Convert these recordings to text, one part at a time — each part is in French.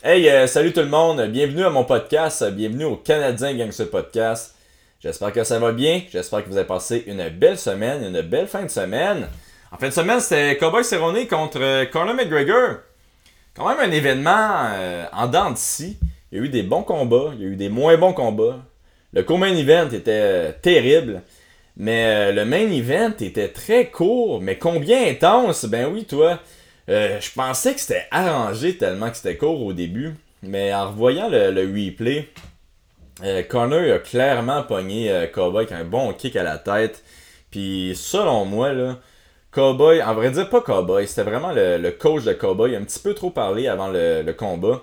Hey, euh, salut tout le monde, bienvenue à mon podcast, bienvenue au Canadien Gangster Podcast. J'espère que ça va bien, j'espère que vous avez passé une belle semaine, une belle fin de semaine. En fin de semaine, c'était Cowboy Cerrone contre euh, Conor McGregor. Quand même un événement euh, en dents d'ici. Il y a eu des bons combats, il y a eu des moins bons combats. Le co-main event était terrible. Mais le main event était très court, mais combien intense? Ben oui, toi. Euh, je pensais que c'était arrangé tellement que c'était court au début. Mais en revoyant le, replay, euh, Connor a clairement pogné euh, Cowboy avec un bon kick à la tête. Puis selon moi, là, Cowboy, en vrai dire pas Cowboy, c'était vraiment le, coach de Cowboy. A un petit peu trop parlé avant le, combat.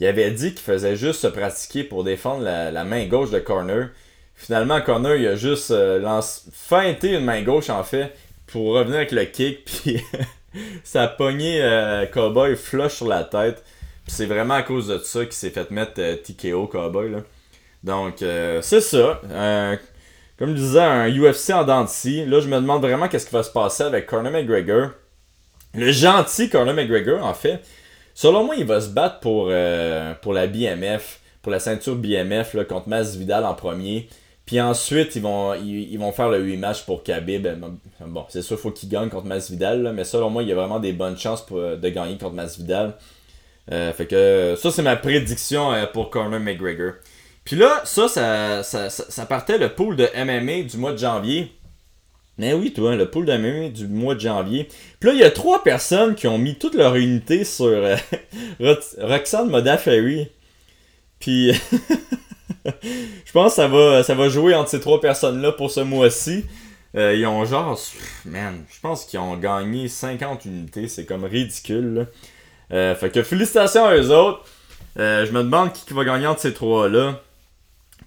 Il avait dit qu'il faisait juste se pratiquer pour défendre la, main gauche de Connor. Finalement, Connor, il a juste feinté une main gauche en fait pour revenir avec le kick. Puis ça a euh, Cowboy flush sur la tête. c'est vraiment à cause de ça qu'il s'est fait mettre euh, TKO Cowboy. Là. Donc, euh, c'est ça. comme je disais, un UFC en dents Là, je me demande vraiment qu'est-ce qui va se passer avec Conor McGregor. Le gentil Conor McGregor, en fait. Selon moi, il va se battre pour, la BMF, pour la ceinture BMF contre Masvidal en premier. Puis ensuite, ils vont, ils, vont faire le rematch pour Khabib. Bon, c'est sûr, faut qu'il gagne contre Masvidal, mais selon moi, il y a vraiment des bonnes chances de gagner contre Masvidal. Euh, fait que ça, c'est ma prédiction euh, pour Conor McGregor. Puis là, ça ça, ça, partait le pool de MMA du mois de janvier. Mais oui, toi, le pool de MMA du mois de janvier. Puis là, il y a trois personnes qui ont mis toute leur unité sur euh, Roxanne Modafferi. Puis je pense que ça va, ça va jouer entre ces trois personnes-là pour ce mois-ci. Euh, ils ont genre. Man, je pense qu'ils ont gagné 50 unités. C'est comme ridicule. Euh, fait que félicitations à eux autres. Euh, je me demande qui, va gagner entre ces trois-là.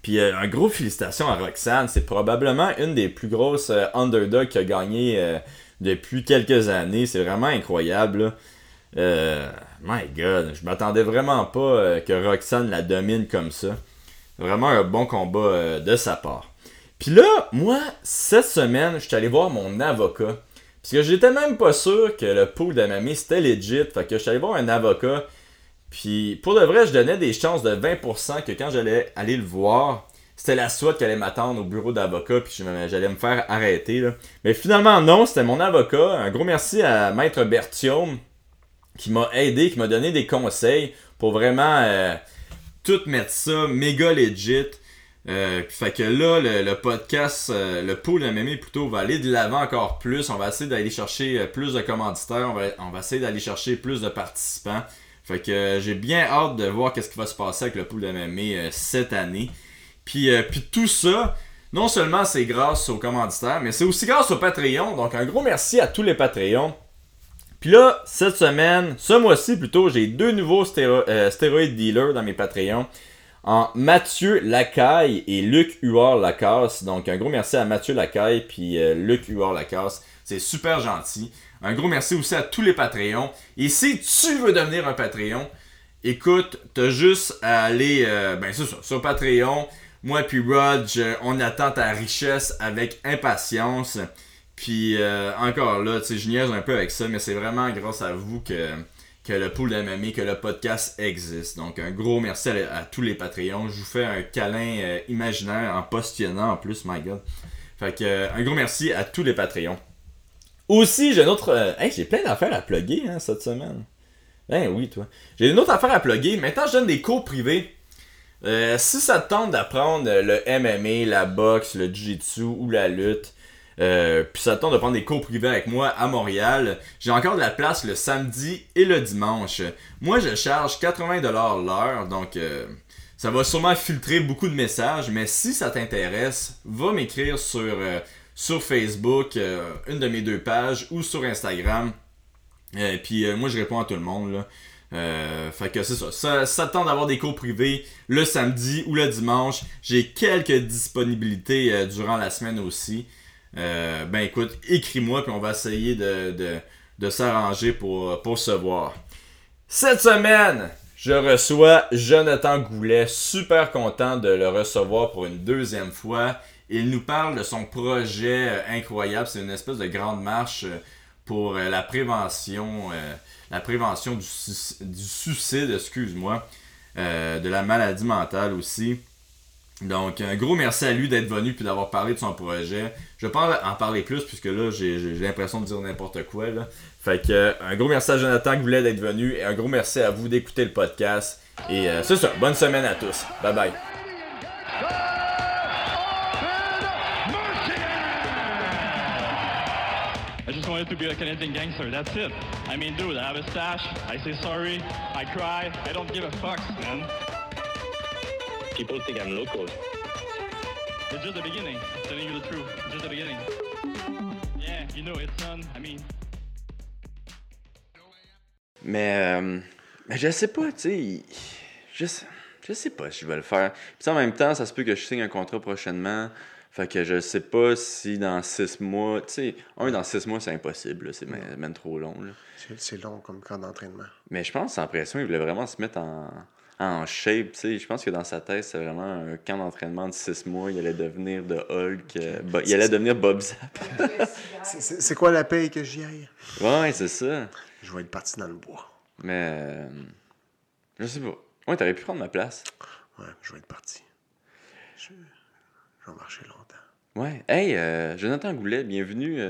Puis un gros félicitations à Roxanne. C'est probablement une des plus grosses underdogs qui a gagné depuis quelques années. C'est vraiment incroyable. my god, je m'attendais vraiment pas que Roxanne la domine comme ça. Vraiment un bon combat euh, de sa part. Puis là, moi, cette semaine, je suis allé voir mon avocat. Parce que j'étais même pas sûr que le pool de mamie c'était legit. Fait que je suis allé voir un avocat. Puis pour de vrai, je donnais des chances de 20% que quand j'allais aller le voir, c'était la SWAT qui allait m'attendre au bureau d'avocat. Puis j'allais me faire arrêter. Mais finalement, non, c'était mon avocat. Un gros merci à Maître Bertium qui m'a aidé, qui m'a donné des conseils pour vraiment. Euh, tout mettre ça méga legit. Euh, fait que là, le, podcast, euh, le pool MMA plutôt va aller de l'avant encore plus. On va essayer d'aller chercher euh, plus de commanditaires. On va, on va essayer d'aller chercher plus de participants. Fait que j'ai bien hâte de voir qu'est-ce qui va se passer avec le pool MMA cette année. Puis, puis tout ça, non seulement c'est grâce aux commanditaires, mais c'est aussi grâce au Patreon. Donc un gros merci à tous les Patreons. Puis là, cette semaine, ce mois-ci plutôt, j'ai deux nouveaux euh, stéroïdes dealers dans mes Patreons. En Mathieu Lacaille et Luc Huard Lacasse. Donc un gros merci à Mathieu Lacaille puis euh, Luc Huard Lacasse. C'est super gentil. Un gros merci aussi à tous les Patreons. Et si tu veux devenir un Patreon, écoute, t'as juste à aller, euh, ben c'est sur Patreon. Moi puis Rod, on attend ta richesse avec impatience. Puis euh, encore là, tu sais, je niaise un peu avec ça, mais c'est vraiment grâce à vous que, que le pool MMA, que le podcast existe. Donc un gros merci à, tous les Patreons. Je vous fais un câlin euh, imaginaire en postillonnant en plus, my god. Fait que euh, un gros merci à tous les Patreons. Aussi, j'ai une autre. hey, j'ai plein d'affaires à plugger hein, cette semaine. Ben oui, toi. J'ai une autre affaire à plugger. Maintenant, je donne des cours privés. si ça te tente d'apprendre le MMA, la boxe, le jiu-jitsu ou la lutte, euh, puis ça tente de prendre des cours privés avec moi à Montréal. J'ai encore de la place le samedi et le dimanche. Moi, je charge 80$ l'heure, donc euh, ça va sûrement filtrer beaucoup de messages. Mais si ça t'intéresse, va m'écrire sur, euh, sur Facebook, une de mes deux pages, ou sur Instagram. puis moi, je réponds à tout le monde. Là. fait que c'est ça. Ça, ça tente d'avoir des cours privés le samedi ou le dimanche. J'ai quelques disponibilités durant la semaine aussi. Euh, ben écoute, écris-moi puis on va essayer de, s'arranger pour, pour se voir. Cette semaine, je reçois Jonathan Goulet, super content de le recevoir pour une deuxième fois. Il nous parle de son projet euh, incroyable, c'est une espèce de grande marche euh, pour la prévention, la prévention du, du suicide, excuse-moi, de la maladie mentale aussi. Donc, un gros merci à lui d'être venu puis d'avoir parlé de son projet. Je pas en parler plus puisque là, j'ai l'impression de dire n'importe quoi. Là. Fait que, un gros merci à Jonathan qui voulait d'être venu et un gros merci à vous d'écouter le podcast. Et euh, c'est ça, bonne semaine à tous. Bye bye. I just wanted to be a Canadian gangster, that's it. I mean, dude, I have a stash, I say sorry, I cry, I don't give a fuck, man. People think I'm local. It's just the beginning. I'm telling you the truth. It's just the beginning. Yeah, you know, it's done. I mean. Mais, euh, mais je sais pas, tu sais. Je, je sais pas si je vais le faire. Puis en même temps, ça se peut que je signe un contrat prochainement. Fait que je sais pas si dans six mois. Tu sais, un dans six mois, c'est impossible. C'est même, trop long. C'est long comme camp d'entraînement. Mais je pense, sans pression, il voulait vraiment se mettre en en shape. sais Je pense que dans sa tête, c'est vraiment un camp d'entraînement de six mois. Il allait devenir de Hulk. Euh, il allait devenir Bob Zap. c'est quoi la paye que j'y aille? Ouais, c'est ça. Je vais être parti dans le bois. Mais. Euh, je sais pas. Ouais, t'aurais pu prendre ma place. Ouais, je vais être parti. Je, je vais marcher longtemps. Ouais. Hey, euh, Jonathan Goulet, bienvenue.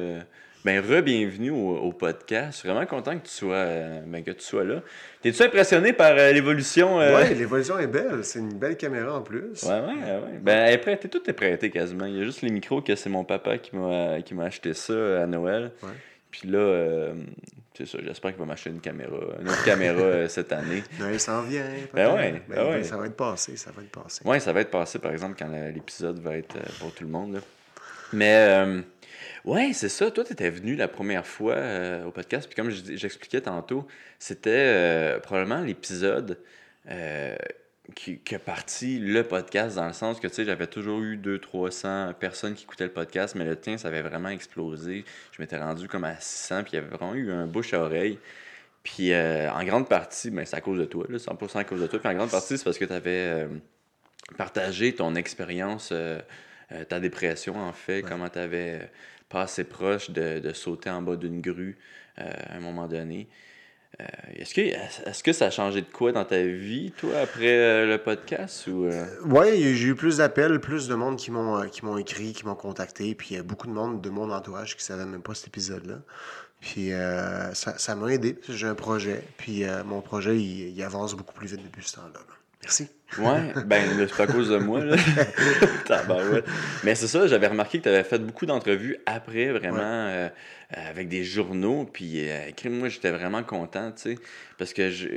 Ben, re-bienvenue au, podcast. Je suis vraiment content que tu sois, euh, ben, que tu sois là. T'es-tu impressionné par euh, l'évolution? Euh? Oui, l'évolution est belle. C'est une belle caméra en plus. Ouais, ouais, ouais. Ben, elle est prête. Tout est prêté quasiment. Il y a juste les micros que c'est mon papa qui m'a, qui m'a acheté ça à Noël. Ouais. Puis là, c'est ça. J'espère qu'il va m'acheter une caméra, une autre caméra cette année. Oui, ça en vient. Ben ouais, ben, ben, Ça va être passé. Ça va être passé. Oui, ça va être passé, par exemple, quand l'épisode va être pour tout le monde. Là. Mais. Ouais, c'est ça. Toi, tu étais venu la première fois euh, au podcast. Puis comme j'expliquais tantôt, c'était euh, probablement l'épisode euh, qui, a parti le podcast dans le sens que, tu sais, j'avais toujours eu 200-300 personnes qui écoutaient le podcast, mais le tien, ça avait vraiment explosé. Je m'étais rendu comme à 600, puis il y avait vraiment eu un bouche à oreille. Puis en grande partie, ben, c'est à cause de toi, là, 100% à cause de toi. Puis en grande partie, c'est parce que tu avais partagé ton expérience, ta dépression, en fait, comment tu avais pas assez proche de, de sauter en bas d'une grue euh, à un moment donné. Euh, est-ce que, est que ça a changé de quoi dans ta vie, toi, après euh, le podcast? Ou, Oui, j'ai eu plus d'appels, plus de monde qui m'ont, qui m'ont écrit, qui m'ont contacté, puis il y a beaucoup de monde de mon entourage qui ne savait même pas cet épisode-là. Puis ça, m'a aidé. J'ai un projet, puis mon projet, il, avance beaucoup plus vite depuis ce temps-là. Merci. Ouais, ben, c'est pas à cause de moi, là. Mais c'est ça, j'avais remarqué que tu avais fait beaucoup d'entrevues après, vraiment, euh, avec des journaux. Puis, euh, moi, j'étais vraiment content, tu sais. Parce que, je...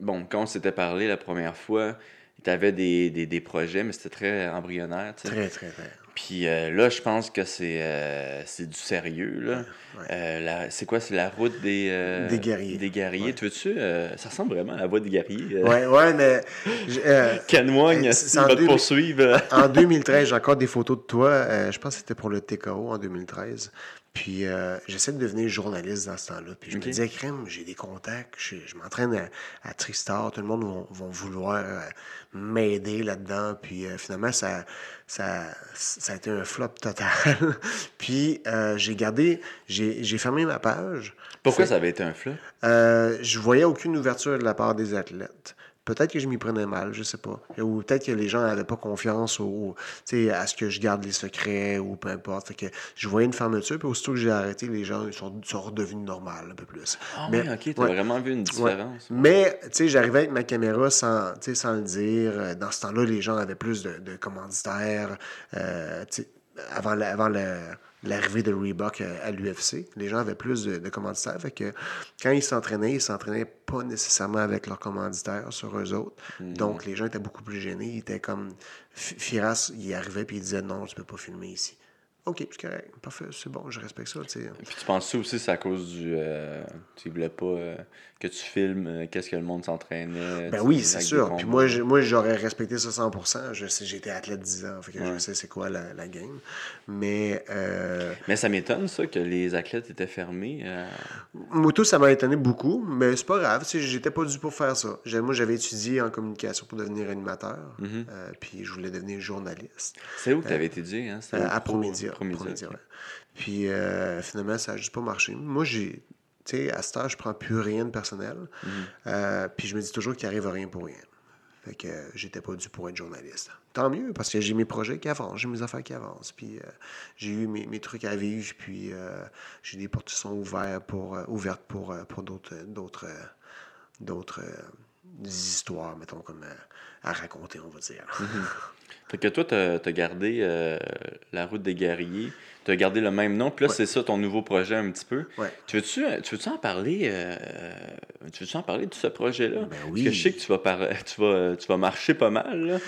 bon, quand on s'était parlé la première fois, tu avais des, des, des, projets, mais c'était très embryonnaire, tu sais. Très, très, très. Puis euh, là, je pense que c'est euh, du sérieux. Là. Euh, c'est quoi C'est la route des, des guerriers. Des guerriers. Tu veux-tu Ça ressemble vraiment à la voie des guerriers. Ouais, ouais, mais. Canoigne, il va te poursuivre. en 2013, j'ai encore des photos de toi. je pense que c'était pour le TKO en 2013. Puis j'essaie de devenir journaliste dans ce temps-là. Puis je me disais, crème, j'ai des contacts, je, m'entraîne à, Tristar, tout le monde va, vouloir m'aider là-dedans. Puis finalement, ça, ça, ça a été un flop total. puis euh, j'ai gardé, j'ai fermé ma page. Pourquoi ça avait été un flop? Euh, je voyais aucune ouverture de la part des athlètes. Peut-être que je m'y prenais mal, je sais pas. Ou peut-être que les gens n'avaient pas confiance au, à ce que je garde les secrets ou peu importe. Fait que je voyais une fermeture, puis aussitôt que j'ai arrêté, les gens sont, sont redevenus normaux un peu plus. Ah mais, ok, tu as vraiment vu une différence. Mais, tu sais, j'arrivais avec ma caméra sans, sans le dire. Dans ce temps-là, les gens avaient plus de, de commanditaires. Euh, avant le l'arrivée de Reebok à, l'UFC. Les gens avaient plus de, commanditaires. Fait que quand ils s'entraînaient, ils s'entraînaient pas nécessairement avec leurs commanditaires sur eux autres. Mhm. Donc, les gens étaient beaucoup plus gênés. Ils étaient comme... Firas, il arrivait puis il disait non, tu peux pas filmer ici. OK, c'est correct. Parfait, c'est bon, je respecte ça. Puis tu penses aussi c'est à cause du. Euh, tu voulais pas euh, que tu filmes euh, qu'est-ce que le monde s'entraînait. Ben oui, c'est sûr. Puis moi, moi j'aurais respecté ça 100%. Je sais, j'étais athlète 10 ans, fait que je sais c'est quoi la, la, game. Mais. Mais ça m'étonne, ça, que les athlètes étaient fermés. Moi, tout, ça m'a étonné beaucoup, mais c'est pas grave. J'étais pas dû pour faire ça. Moi, j'avais étudié en communication pour devenir animateur. Mm-hmm. puis je voulais devenir journaliste. C'est où que tu avais étudié, hein? à Promédia. Puis euh, finalement, ça n'a juste pas marché. Moi, j'ai tu sais, à ce temps, je prends plus rien de personnel. Mhm. Euh, puis je me dis toujours qu'il arrive rien pour rien. Fait que euh, j'étais pas dû pour être journaliste. Tant mieux, parce que j'ai mes projets qui avancent, j'ai mes affaires qui avancent. Puis euh, j'ai eu mes, mes trucs à vivre, puis euh, j'ai des portes qui sont ouvertes pour, ouvertes pour, pour d'autres, d'autres, d'autres histoires, mettons, comme à raconter, on va dire. Fait que toi, t'as as gardé euh, la route des guerriers, t'as gardé le même nom, puis là, Ouais. c'est ça ton nouveau projet un petit peu. Ouais. Tu veux-tu tu veux en parler euh, Tu en parler de ce projet-là? Ben Parce que je sais que tu vas, par- tu vas, tu vas marcher pas mal, là.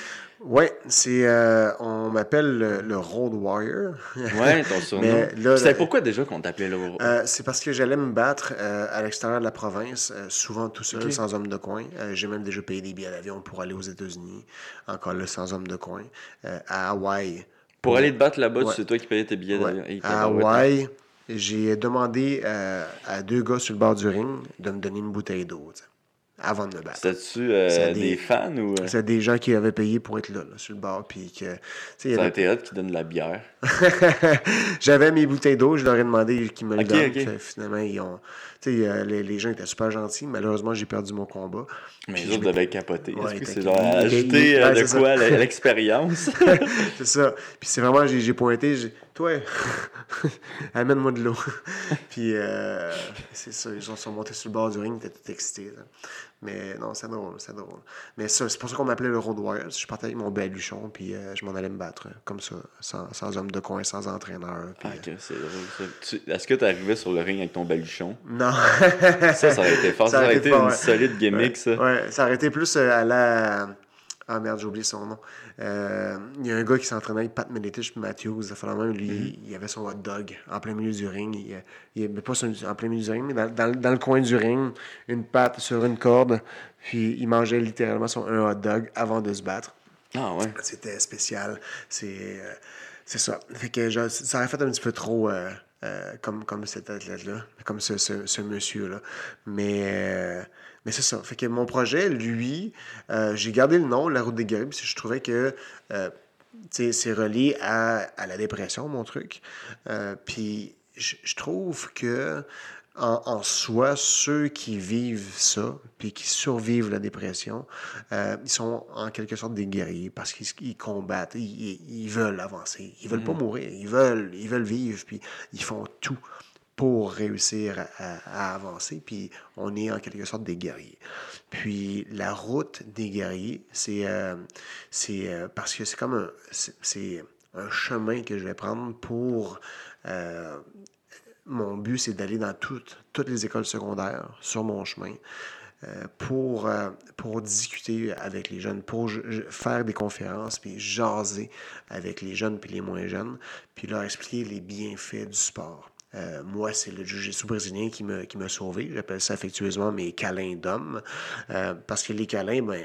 Oui, c'est. euh, on m'appelle le, le Road Warrior. Ouais, ton surnom. Là- pourquoi déjà qu'on t'appelait le... Euh, c'est parce que j'allais me battre euh, à l'extérieur de la province, souvent tout seul, sans homme de coin. J'ai même déjà payé des billets d'avion pour aller aux États-Unis, encore là, sans homme de coin. À Hawaï. Pour aller te battre là-bas, Ouais. c'est toi qui payais tes billets d'avion. À. Hawaï, j'ai demandé à deux gars sur le bord du ring de me donner une bouteille d'eau, avant de me battre. C'était-tu euh, C'est des... des- fans ou... euh, C'est des gens qui avaient payé pour être là, là, sur le bord, puis que... avait- été hot qui donne de la bière. J'avais mes bouteilles d'eau, je leur ai demandé qu'ils me le donnent. Fait, Finalement, ils ont. Euh, les, les gens étaient super gentils. Malheureusement, j'ai perdu mon combat. Mais les autres devaient capoter. Ouais, Est-ce que t'as- c'est genre ajouter ouais, de c'est quoi l'expérience? c'est ça. Puis c'est vraiment, j'ai pointé, j'ai toi, amène-moi de l'eau. Puis euh, c'est ça, ils ont- sont montés sur le bord du ring, ils étaient tout excités. là. Mais non, c'est drôle, c'est drôle. Mais ça, c'est pour ça qu'on m'appelait le Road Warrior. Je partais avec mon baluchon, puis euh, je m'en allais me battre, euh, comme ça, sans, sans homme de coin, sans entraîneur. puis, Ah, ok, c'est drôle, ça. Tu- Est-ce que tu arrivais sur le ring avec ton baluchon? euh, Non. Ça, ça aurait été fort. Ça, aurait été fort, une ouais. solide gimmick, ça. Ouais, ça aurait été plus euh, à la. Ah merde, j'ai oublié son nom. Euh, Il y a un gars qui s'entraînait avec Pat Miletich puis Matthews. Ça fait même, lui, Mm-hmm. il avait son hot dog en plein milieu du ring. Il, il, mais pas sur- en plein milieu du ring, mais dans, dans- dans le coin du ring, une patte sur une corde. Puis il mangeait littéralement son un hot dog avant de se battre. Ah ouais. C'était spécial. C'est euh, c'est ça. Fait que genre, ça aurait fait un petit peu trop euh, euh, comme, comme cet athlète-là, comme ce, ce, ce monsieur-là. Mais, mais c'est ça. Fait que mon projet, lui, euh, j'ai gardé le nom, La Route des Guerriers, parce que je trouvais que euh, c'est relié à, à la dépression, mon truc. Euh, Puis je trouve que en, en soi, ceux qui vivent ça, puis qui survivent la dépression, euh, ils sont en quelque sorte des guerriers parce qu'ils ils combattent, ils, veulent avancer, ils veulent pas mourir, ils veulent, ils veulent vivre, puis ils font tout pour réussir à, avancer, puis on est en quelque sorte des guerriers. Puis la route des guerriers, c'est euh, euh, parce que c'est comme un, c'est- un chemin que je vais prendre pour euh, mon but, c'est d'aller dans toutes, toutes les écoles secondaires sur mon chemin euh, pour, pour discuter avec les jeunes, pour faire des conférences, puis jaser avec les jeunes puis les moins jeunes, puis leur expliquer les bienfaits du sport. Euh, moi, c'est le jiu-jitsu brésilien qui me, qui m'a sauvé. J'appelle ça affectueusement mes câlins d'homme. Euh, parce que les câlins, ben,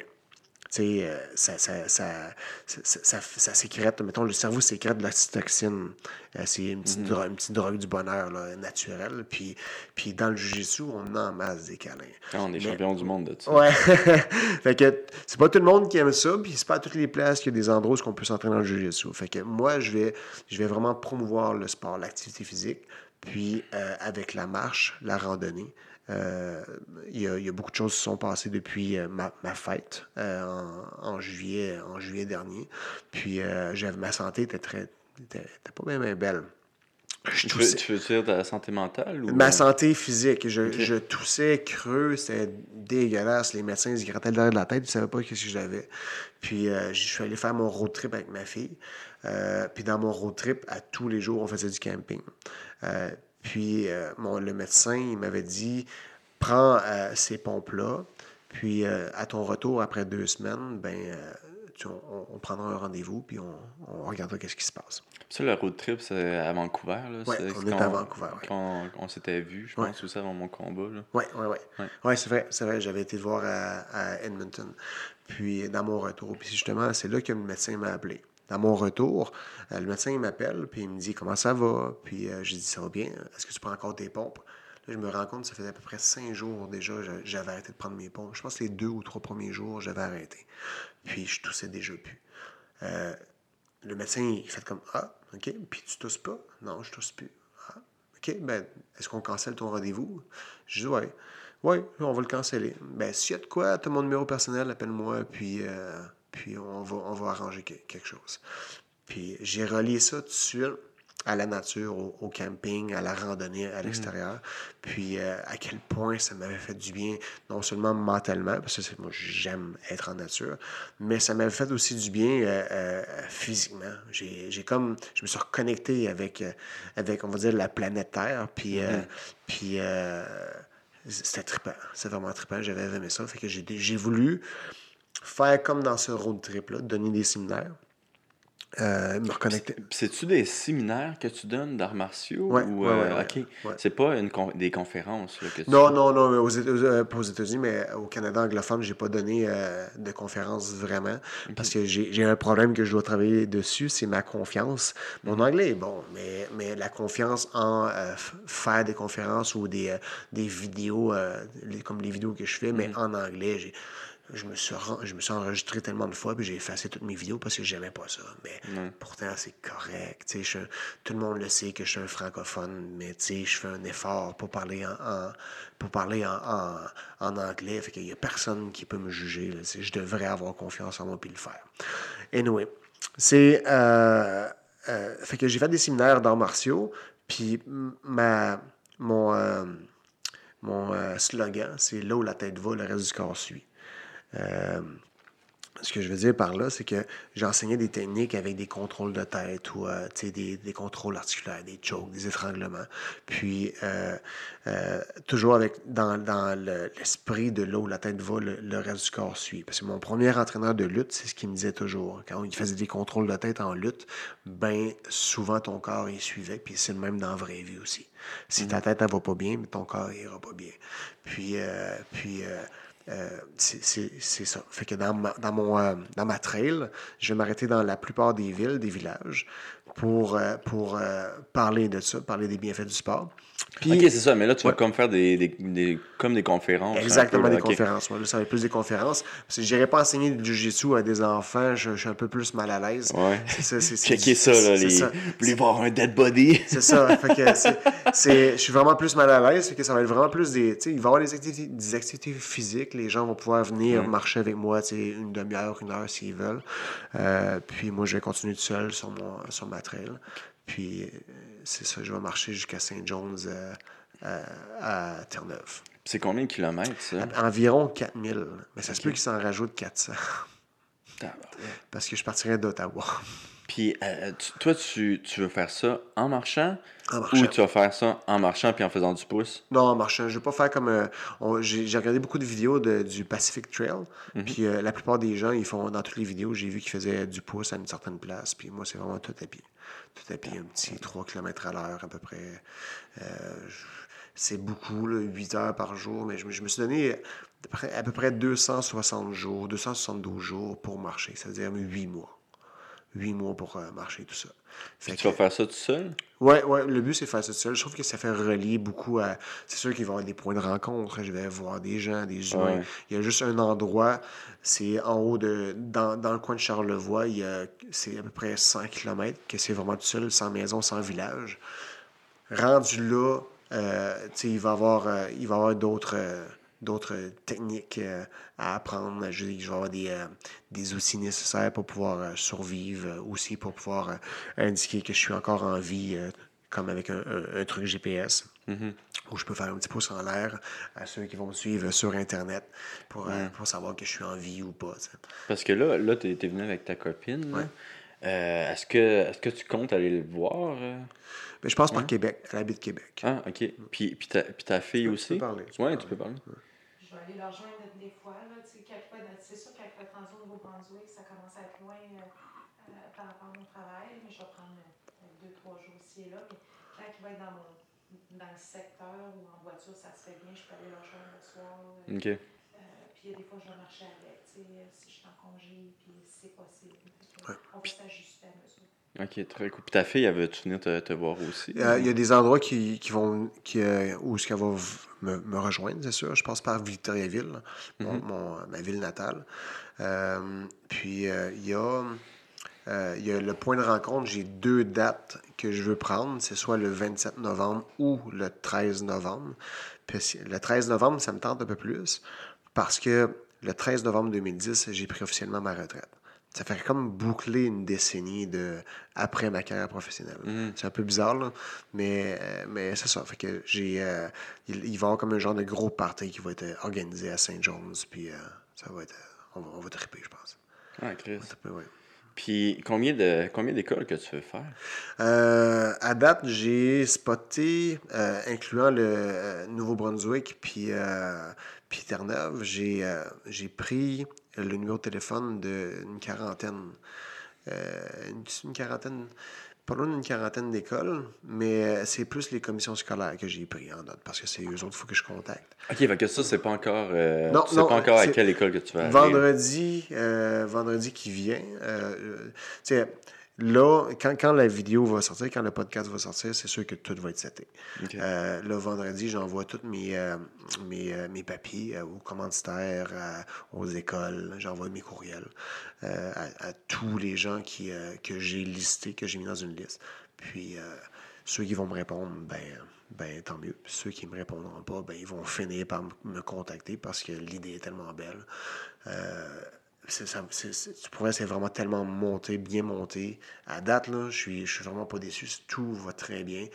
tu sais, euh, ça, ça, ça, ça, sécrète, mettons, le cerveau sécrète de l'oxytocine. Euh, c'est une petite, drogue, une petite drogue du bonheur là, naturelle. Puis, puis dans le jiu-jitsu, on en masse des câlins. Ah, on est Mais- champion du monde de ça. Ouais. fait que c'est pas tout le monde qui aime ça, puis c'est pas à toutes les places qu'il y a des endroits où on peut s'entraîner dans le jiu-jitsu. Fait que moi, je vais, je vais vraiment promouvoir le sport, l'activité physique, puis euh, avec la marche, la randonnée. euh, Il y, a, il y a beaucoup de choses qui se sont passées depuis euh, ma, ma fête en, en juillet, en juillet dernier. Puis j'avais ma santé était très était, était pas bien, bien belle. Je Tu veux, toussais- tu veux dire ta santé mentale ou... Ma santé physique, je, je toussais creux, c'était dégueulasse. Les médecins, ils se grattaient derrière de la tête, ils ne savaient pas ce que j'avais. Puis euh, je suis allé faire mon road trip avec ma fille. Euh, puis dans mon road trip, à tous les jours, on faisait du camping. Euh, puis euh, mon, le médecin, il m'avait dit prends ces pompes-là, puis à ton retour après deux semaines, ben, tu- on, on prendra un rendez-vous, puis on, on regardera qu'est-ce qui se passe. Ça, le road trip, c'est à Vancouver. Là. Ouais, c'est on quand- à Vancouver, ouais. Quand on s'était vu, je Ouais. pense, aussi avant mon combat. Oui, oui, oui. Ouais. Oui, c'est vrai, c'est vrai. J'avais été le voir à, à Edmonton. Puis dans mon retour, puis justement, c'est là que le médecin m'a appelé. Dans mon retour, euh, le médecin m'appelle, puis il me dit comment ça va? Puis euh, j'ai dit ça va bien. Est-ce que tu prends encore tes pompes? Là, je me rends compte que ça faisait à peu près cinq jours déjà, j'a- j'avais arrêté de prendre mes pompes. Je pense que les deux ou trois premiers jours, j'avais arrêté. Puis je toussais déjà plus. Euh, le médecin, il fait comme Ah, OK, puis tu tousses pas? Non, je tousse plus. Ah, OK, OK, ben, est-ce qu'on cancelle ton rendez-vous? Je dis, ouais. Oui, on va le canceller. Ben, s'il y a de quoi, tu as mon numéro personnel, appelle-moi, puis, euh, puis on, va, on va arranger quelque chose. Puis j'ai relié ça tout de suite à la nature, au, camping, à la randonnée à l'extérieur. Puis euh, à quel point ça m'avait fait du bien, non seulement mentalement, parce que moi j'aime être en nature, mais ça m'avait fait aussi du bien euh, euh, physiquement. J'ai comme, je me suis reconnecté avec, avec, on va dire, la planète Terre. Puis, mm-hmm. puis c'était trippant. C'était vraiment trippant. J'avais aimé ça. Fait que j'ai voulu faire comme dans ce road trip-là, donner des séminaires. Euh, me reconnecter. C'est-tu des séminaires que tu donnes d'arts martiaux? Oui, ou, euh, OK. C'est pas une des conférences que tu... Non, non, non, aux, euh, pas aux États-Unis, mais au Canada anglophone, j'ai pas donné de conférences vraiment parce que j'ai un problème que je dois travailler dessus, c'est ma confiance. Mon mhm. anglais est bon, mais, mais la confiance en faire des conférences ou des, des vidéos, comme les vidéos que je fais, mais mhm. en anglais, j'ai je me suis, je me suis enregistré tellement de fois, puis j'ai effacé toutes mes vidéos parce que j'aimais pas ça. Mais pourtant, c'est correct. Je, tout le monde le sait que je suis un francophone, mais je fais un effort pour parler en, pour parler en, en, anglais. Fait qu'il y a personne qui peut me juger. Là, je devrais avoir confiance en moi puis le faire. Anyway, c'est... Euh, euh, fait que j'ai fait des séminaires d'arts martiaux, puis ma, mon, euh, mon slogan, c'est « Là où la tête va, le reste du corps suit ». Euh, ce que je veux dire par là, c'est que j'enseignais des techniques avec des contrôles de tête ou euh, des, des, contrôles articulaires, des chokes, des étranglements. Puis, euh, toujours avec dans, dans l'esprit de là où la tête va, le, reste du corps suit. Parce que mon premier entraîneur de lutte, c'est ce qu'il me disait toujours. Quand il faisait des contrôles de tête en lutte, ben souvent ton corps il suivait. Puis c'est le même dans la vraie vie aussi. Si ta mm-hmm. tête, elle va pas bien, mais ton corps, il ira pas bien. Puis, puis euh, c'est ça. Fait que dans ma, dans, mon, euh, dans ma trail, je vais m'arrêter dans la plupart des villes, des villages, pour, euh, pour parler de ça, parler des bienfaits du sport. Puis, ok, c'est ça, mais là, tu vas comme faire des, des, des, comme des conférences. Exactement, des conférences. Moi, là, ça va être plus des conférences. Parce que je n'irai pas enseigner du jiu-jitsu à des enfants, je, suis un peu plus mal à l'aise. Ouais. C'est ça. Checker ça, là, les... Ça. Voulez voir un dead body. C'est ça. fait que c'est, je suis vraiment plus mal à l'aise, fait que ça va être vraiment plus des. Tu sais, il va y avoir des activités, des activités physiques, les gens vont pouvoir venir marcher avec moi, tu sais, une demi-heure, une heure s'ils veulent. Euh, puis moi, je vais continuer tout seul sur, mon, sur ma trail. Puis euh, c'est ça, je vais marcher jusqu'à Saint-John's euh, à Terre-Neuve. C'est combien de kilomètres, ça? Environ 4000. Mais ça se peut qu'ils s'en rajoutent 400. Parce que je partirais d'Ottawa. Puis toi, tu, tu, veux faire ça en marchant, ou tu vas faire ça en marchant puis en faisant du pouce? Non, en marchant. Je ne vais pas faire comme. Euh, j'ai regardé beaucoup de vidéos de, du Pacific Trail. Mhm. Puis euh, la plupart des gens, ils font dans toutes les vidéos, j'ai vu qu'ils faisaient du pouce à une certaine place. Puis moi, c'est vraiment tout à pied. Tout à pied, un petit 3 km à l'heure à peu près. Euh, c'est beaucoup, là, 8 heures par jour. Mais je, me suis donné à peu près 260 jours, 272 jours pour marcher. C'est-à-dire 8 mois huit mois pour marcher, tout ça. Tu vas faire ça tout seul? Oui, ouais, le but, c'est de faire ça tout seul. Je trouve que ça fait relier beaucoup à. C'est sûr qu'il va y avoir des points de rencontre. Je vais voir des gens, des humains. Il y a juste un endroit, c'est en haut de. Dans, le coin de Charlevoix, c'est à peu près 100 km, que c'est vraiment tout seul, sans maison, sans village. Rendu là, euh, il va y avoir, euh, il va avoir d'autres d'autres techniques euh, à apprendre. Je, je vais avoir des, euh, des outils nécessaires pour pouvoir euh, survivre, aussi pour pouvoir indiquer que je suis encore en vie, comme avec un, truc GPS. Mm-hmm. Où je peux faire un petit pouce en l'air à ceux qui vont me suivre sur Internet pour, pour savoir que je suis en vie ou pas. Parce que là, là tu es, venu avec ta copine. est-ce que, est que tu comptes aller le voir? Ben, je passe par Québec. Elle habite Québec. Ah, OK. Puis, puis, ta, puis ta fille aussi? Tu peux parler. Oui, tu peux parler aller leur rejoindre des fois. C'est sûr qu'avec le transit au Nouveau-Brunswick, ça commence à être loin euh, euh, par rapport à mon travail, mais je vais prendre euh, deux, trois jours ici et là. Mais quand il va être dans, mon, dans le secteur ou en voiture, ça se fait bien, je peux aller leur rejoindre le soir. Puis il y a des fois, je vais marcher avec, si je suis en congé, puis c'est possible. On peut s'ajuster à mesure. Ok, très cool. Puis ta fille, elle veut-tu venir te, te, voir aussi? Il y a des endroits qui, qui vont, qui, euh, où ce qu'elle va me, me, rejoindre, c'est sûr. Je passe par Victoriaville, mon, mm-hmm. mon, ma ville natale. Euh, puis euh, il y a euh, il y a le point de rencontre, j'ai deux dates que je veux prendre. C'est soit le 27 novembre ou le 13 novembre. Puis le 13 novembre, ça me tente un peu plus parce que le 13 novembre 2010, j'ai pris officiellement ma retraite. Ça fait comme boucler une décennie de après ma carrière professionnelle. C'est un peu bizarre, là, mais, euh, mais c'est ça. Fait que j'ai, euh, il, il va y avoir comme un genre de gros party qui va être organisé à St. John's, puis euh, ça va être, on va, on va triper, je pense. Ah, Chris. Triper, ouais. Puis combien de combien d'écoles que tu veux faire? Euh, à date, j'ai spoté, euh, incluant le euh, Nouveau-Brunswick puis, euh, puis Terre-Neuve, j'ai euh, j'ai pris le numéro de téléphone d'une quarantaine. Euh, une, une quarantaine, pas loin d'une quarantaine d'écoles, mais euh, c'est plus les commissions scolaires que j'ai pris en note parce que c'est eux autres faut que je contacte. Ok, fait que ça, c'est pas encore. euh, Non, tu sais non, pas encore à quelle école que tu vas aller. Vendredi, euh, vendredi qui vient, tu sais, là, quand, quand la vidéo va sortir, quand le podcast va sortir, c'est sûr que tout va être seté. Euh, là, vendredi, j'envoie tous mes, euh, mes, euh, mes papiers aux commanditaires, à- aux écoles, j'envoie mes courriels à, à tous les gens qui, que j'ai listés, que j'ai mis dans une liste. Puis, ceux qui vont me répondre, ben, ben tant mieux. Puis ceux qui me répondront pas, ben, ils vont finir par me contacter parce que l'idée est tellement belle. C'est, ça, c'est, c'est- tu pourrais, c'est vraiment tellement monté, bien monté. À date, là, je suis, je suis vraiment pas déçu. Tout va très bien.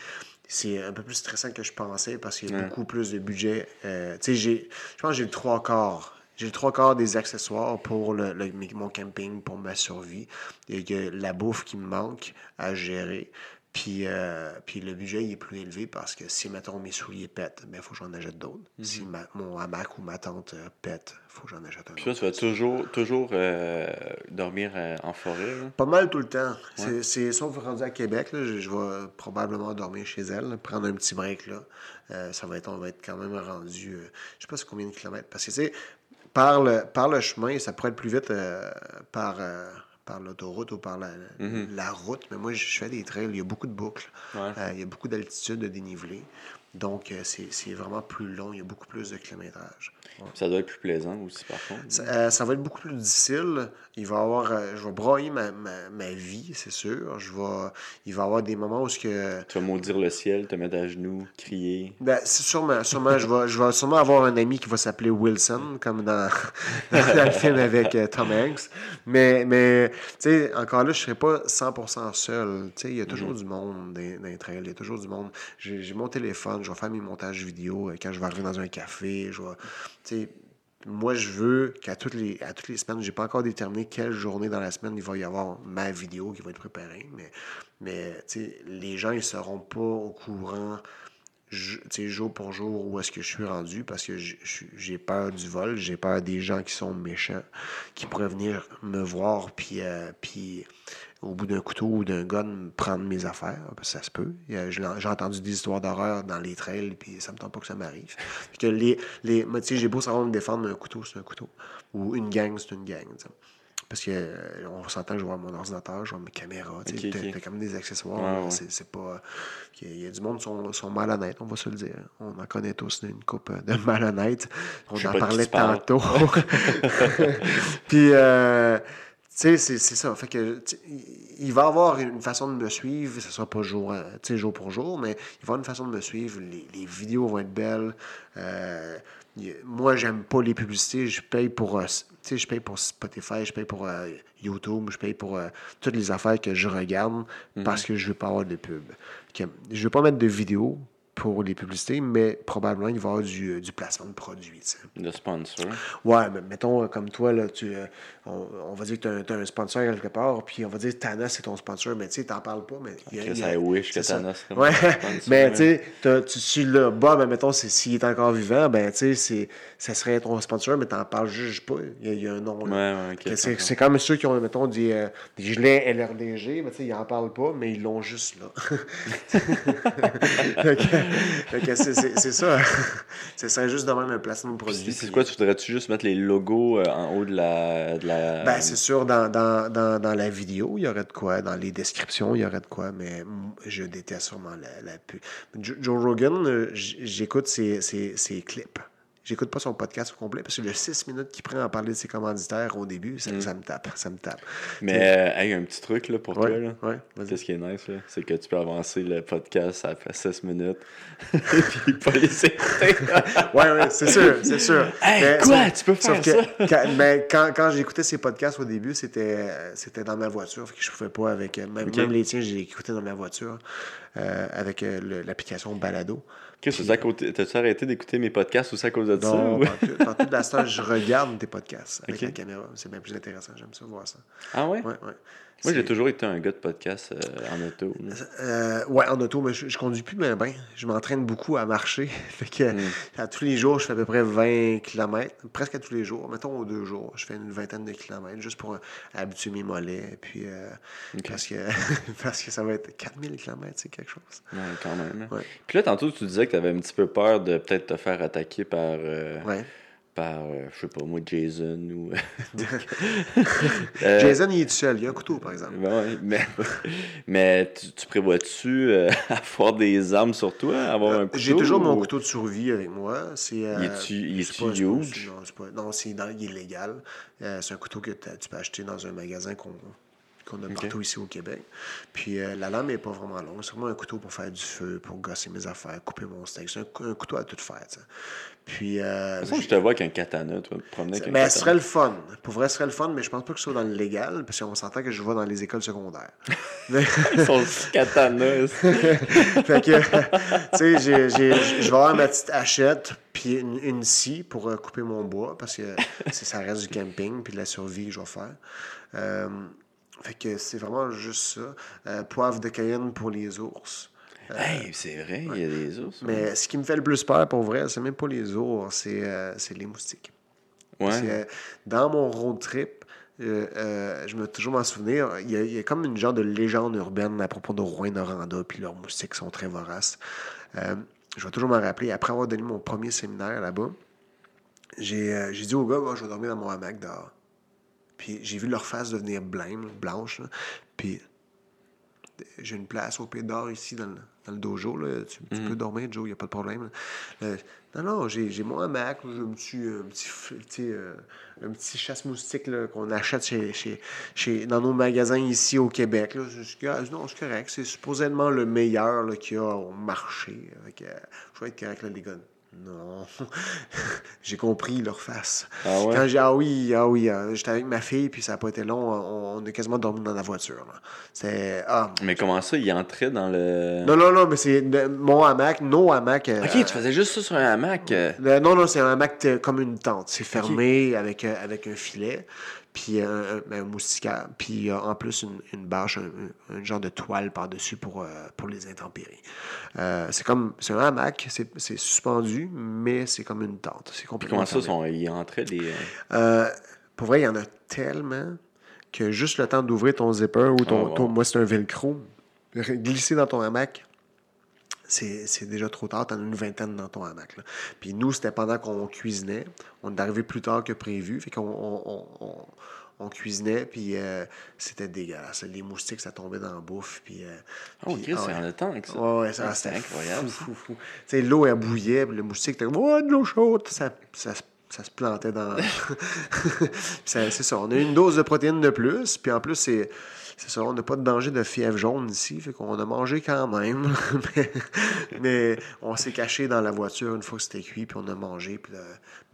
C'est un peu plus stressant que je pensais parce qu'il y a Ouais. beaucoup plus de budget. Euh, tu sais, j'ai, je pense que j'ai le trois quarts. J'ai le trois quarts des accessoires pour le, le- mes- mon camping, pour ma survie. Il y a la bouffe qui me manque à gérer. Puis, euh, puis le budget il est plus élevé parce que si, mettons, mes souliers pètent, il faut que j'en achète d'autres. Si ma- mon hamac ou ma tente euh, pète, il faut que j'en achète un Puis autre. là, tu vas toujours, toujours euh, dormir en forêt. là? Pas mal tout le temps. C'est- C'est sauf rendu à Québec, là, je, je vais probablement dormir chez elle, là, prendre un petit break là. Ça va être, on va être quand même rendu, je sais pas combien de kilomètres, parce que tu sais, par le, par le chemin, ça pourrait être plus vite par, par l'autoroute ou par la, la route, mais moi je fais des trails, il y a beaucoup de boucles, Ouais. Euh, il y a beaucoup d'altitude, de dénivelé, donc euh, c'est vraiment plus long, il y a beaucoup plus de kilométrage. Ouais. Ça doit être plus plaisant aussi, par contre. Ça, euh, ça va être beaucoup plus difficile. Il va avoir, euh, je vais broyer ma, ma, ma vie, c'est sûr. Je vais, il va y avoir des moments où ce que, Tu vas maudire le ciel, te mettre à genoux, crier. ben, c'est sûrement, sûrement, je vais, je vais sûrement avoir un ami qui va s'appeler Wilson, comme dans, dans le film avec euh, Tom Hanks. Mais, mais tu sais, encore là, je serai pas 100% seul. Tu sais, il y a toujours du monde dans, dans les trails. Il y a toujours du monde. J'ai mon téléphone, je vais faire mes montages vidéo euh, quand je vais arriver dans un café. Je moi, je veux qu'à toutes les, à toutes les semaines, j'ai pas encore déterminé quelle journée dans la semaine il va y avoir ma vidéo qui va être préparée, mais, mais les gens, ils seront pas au courant je- jour pour jour où est-ce que je suis rendu parce que j'ai peur du vol, j'ai peur des gens qui sont méchants, qui pourraient venir me voir puis, euh, puis au bout d'un couteau ou d'un gun prendre mes affaires, parce que ça se peut. J'ai entendu des histoires d'horreur dans les trails puis ça me tente pas que ça m'arrive. Que les, les, tu j'ai beau savoir me défendre, mais un couteau, c'est un couteau. Ou une gang, c'est une gang. tu. Parce que euh, on s'entend que je vois mon ordinateur, je vois mes caméras, tu sais, Ok, t'as- ok. t'as comme des accessoires. Ouais, c'est- c'est pas. Il y a du monde qui sont, sont malhonnêtes, on va se le dire. On en connaît tous une coupe de malhonnêtes. On en parlait tu tantôt. Puis, euh, tu sais, c'est c'est ça. Fait que, il- va y avoir une façon de me suivre. Ce sera pas jour, euh, jour pour jour, mais il va y avoir une façon de me suivre. Les, les vidéos vont être belles. Euh, moi, j'aime pas les publicités. Je paye pour, euh, je paye pour Spotify, je paye pour euh, YouTube, je paye pour toutes les affaires que je regarde parce que je veux pas avoir de pub. Que, je veux pas mettre de vidéos pour les publicités, mais probablement il va y avoir du, euh, du placement de produits. De sponsor. Ouais, mais mettons, euh, comme toi, là, tu, euh, on, on va dire que tu as, un sponsor quelque part, puis on va dire Thanos, c'est ton sponsor, mais tu sais, t'en parles pas. Mais il y a- il y a- I wish que. Thanos Ouais, sponsor, mais ouais. tu sais, tu suis là bas, ben mettons, s'il est encore vivant, ben tu sais, c'est- ça serait ton sponsor, mais t'en parles juste pas. Il y a, il y a un nom. là. Ouais, c'est, comme ceux qui ont, mettons, des, euh, des gilets LRDG, mais tu sais, ils en parlent pas, mais ils l'ont juste là. c'est, ça. Ce serait juste de même un placement de produit. C'est quoi, tu voudrais-tu juste mettre les logos euh, en haut de la. De la... Ben, c'est sûr, dans, dans, dans, dans la vidéo, il y aurait de quoi. Dans les descriptions, il y aurait de quoi, mais je déteste sûrement la, la pub. Jo- Joe Rogan, euh, j'écoute ses, ses, ses clips. J'écoute pas son podcast au complet parce que le 6 minutes qu'il prend à parler de ses commanditaires au début, ça, Mm. ça me tape. Ça me tape. Mais, euh, hey, un petit truc là, pour Ouais, toi. Là. ouais. Qu'est-ce qui est nice, là? c'est que tu peux avancer le podcast à 16 minutes et puis pas les écouter. Ouais, ouais, c'est sûr, c'est sûr. Hey, Mais quoi? sauf- Tu peux faire que Quand, mais quand, quand j'écoutais ces podcasts au début, c'était c'était dans ma voiture. Fait que je pouvais pas avec. Même, même les tiens, j'ai écouté dans ma voiture euh, avec euh, l'application Balado. Qu'est-ce que c'est à côté? T'as-tu arrêté d'écouter mes podcasts aussi à cause de ça? Non, ou- dans toute la star, je regarde tes podcasts avec la caméra. C'est bien plus intéressant. J'aime ça voir ça. Ah ouais? Ouais, ouais. Moi, j'ai toujours été un gars de podcast euh, en auto. là. Euh, ouais, en auto, mais je, je conduis plus bien, ben. Je m'entraîne beaucoup à marcher. fait que Mm. à tous les jours, je fais à peu près 20 km, presque à tous les jours. Mettons aux deux jours, je fais une vingtaine de kilomètres juste pour euh, habituer mes mollets. Puis, euh, parce, que, parce que ça va être 4000 km, c'est quelque chose. Ouais, quand même. Ouais. Puis là, tantôt, tu disais que tu avais un petit peu peur de peut-être te faire attaquer par, euh, Ouais. Par euh, je sais pas moi, Jason ou. Euh, Jason, il est tout seul. Il y a un couteau, par exemple. ben mais mais tu, tu prévois-tu euh, avoir des armes sur toi? Avoir un couteau? Euh, J'ai toujours mon ou- couteau de survie avec moi. C'est, euh, Il est-tu- pas- huge? Non, c'est pas- non, c'est un couteau que tu peux acheter dans un magasin qu'on qu'on a Ok. partout ici au Québec. Puis euh, la lame n'est pas vraiment longue. C'est vraiment un couteau pour faire du feu, pour gosser mes affaires, couper mon steak. C'est un, cou- un couteau à tout faire. Puis. euh, De toute façon, je te vois avec un katana, tu vas te promener avec un mais ce serait le fun. Pour vrai, ce serait le fun, mais je pense pas que ce soit dans le légal, parce qu'on s'entend que je vais dans les écoles secondaires. Mais- Son katana. c'est- fait que, tu sais, je vais avoir ma petite hachette, puis une, une scie pour euh, couper mon bois, parce que ça reste du camping, puis de la survie que je vais faire. Euh, fait que c'est vraiment juste ça. Euh, poivre de Cayenne pour les ours. Hey, c'est vrai, il y a des ours. Mais ce qui me fait le plus peur, pour vrai, c'est même pas les ours, c'est euh, c'est les moustiques. Ouais. euh, dans mon road trip, euh, euh, je me toujours m'en souvenir, il y, a, il y a comme une genre de légende urbaine à propos de Rouen-Noranda, puis leurs moustiques sont très voraces. Euh, je vais toujours m'en rappeler, après avoir donné mon premier séminaire là-bas, j'ai euh, j'ai dit aux gars, je vais dormir dans mon hamac dehors. Puis j'ai vu leur face devenir blême, blanche, là. puis j'ai une place au pied d'or ici dans le, dans le dojo. Là. Tu, tu peux dormir, Joe, il n'y a pas de problème. Euh, non, non, j'ai mon hamac, j'ai un petit, un petit, euh, un petit chasse-moustique là, qu'on achète chez, chez, chez- dans nos magasins ici au Québec. Là. Non, c'est correct. C'est supposément le meilleur qu'il y a au marché. Fait que, euh, je vais être correct, là, les gars. Non. j'ai compris leur face. Ah ouais? Quand j'ai ah oui, ah oui, euh, j'étais avec ma fille, puis ça n'a pas été long, on, on a quasiment dormi dans la voiture. C'est. Ah. Mais comment ça, il entrait dans le. Non, non, non, mais c'est mon hamac, nos hamacs. euh, Ok, tu faisais juste ça sur un hamac. euh. non, non, c'est un hamac comme une tente. C'est fermé avec, avec un filet, puis un, un- un moustiquaire, puis euh, en plus une, une bâche, un, genre de toile par-dessus pour, euh, pour les intempéries. Euh, c'est comme, c'est un hamac, c'est suspendu, mais c'est comme une tente. C'est complètement comment ça, sont... il entrait les. euh, Euh, pour vrai, il y en a tellement que juste le temps d'ouvrir ton zipper ou ton, wow. ton- moi c'est un velcro, glisser dans ton hamac, c'est déjà trop tard, t'en as une vingtaine dans ton hamac. là. Puis nous, c'était pendant qu'on cuisinait. On est arrivé plus tard que prévu, fait qu'on on, on- on- on cuisinait, puis euh, c'était dégueulasse. Les moustiques, ça tombait dans la bouffe, puis... euh, Oh, puis- Chris, ah c'est en le temps ça. Ouais, ouais, ça c'était incroyable. Fou, fou, fou. Tu sais, l'eau, elle bouillait, puis le moustique était comme, oh, de l'eau chaude. Ça, ça, se- ça se plantait dans. C'est ça. On a une dose de protéines de plus, puis en plus, c'est. C'est ça, on n'a pas de danger de fièvre jaune ici, fait qu'on a mangé quand même. mais, mais on s'est caché dans la voiture une fois que c'était cuit, puis on a mangé, puis la,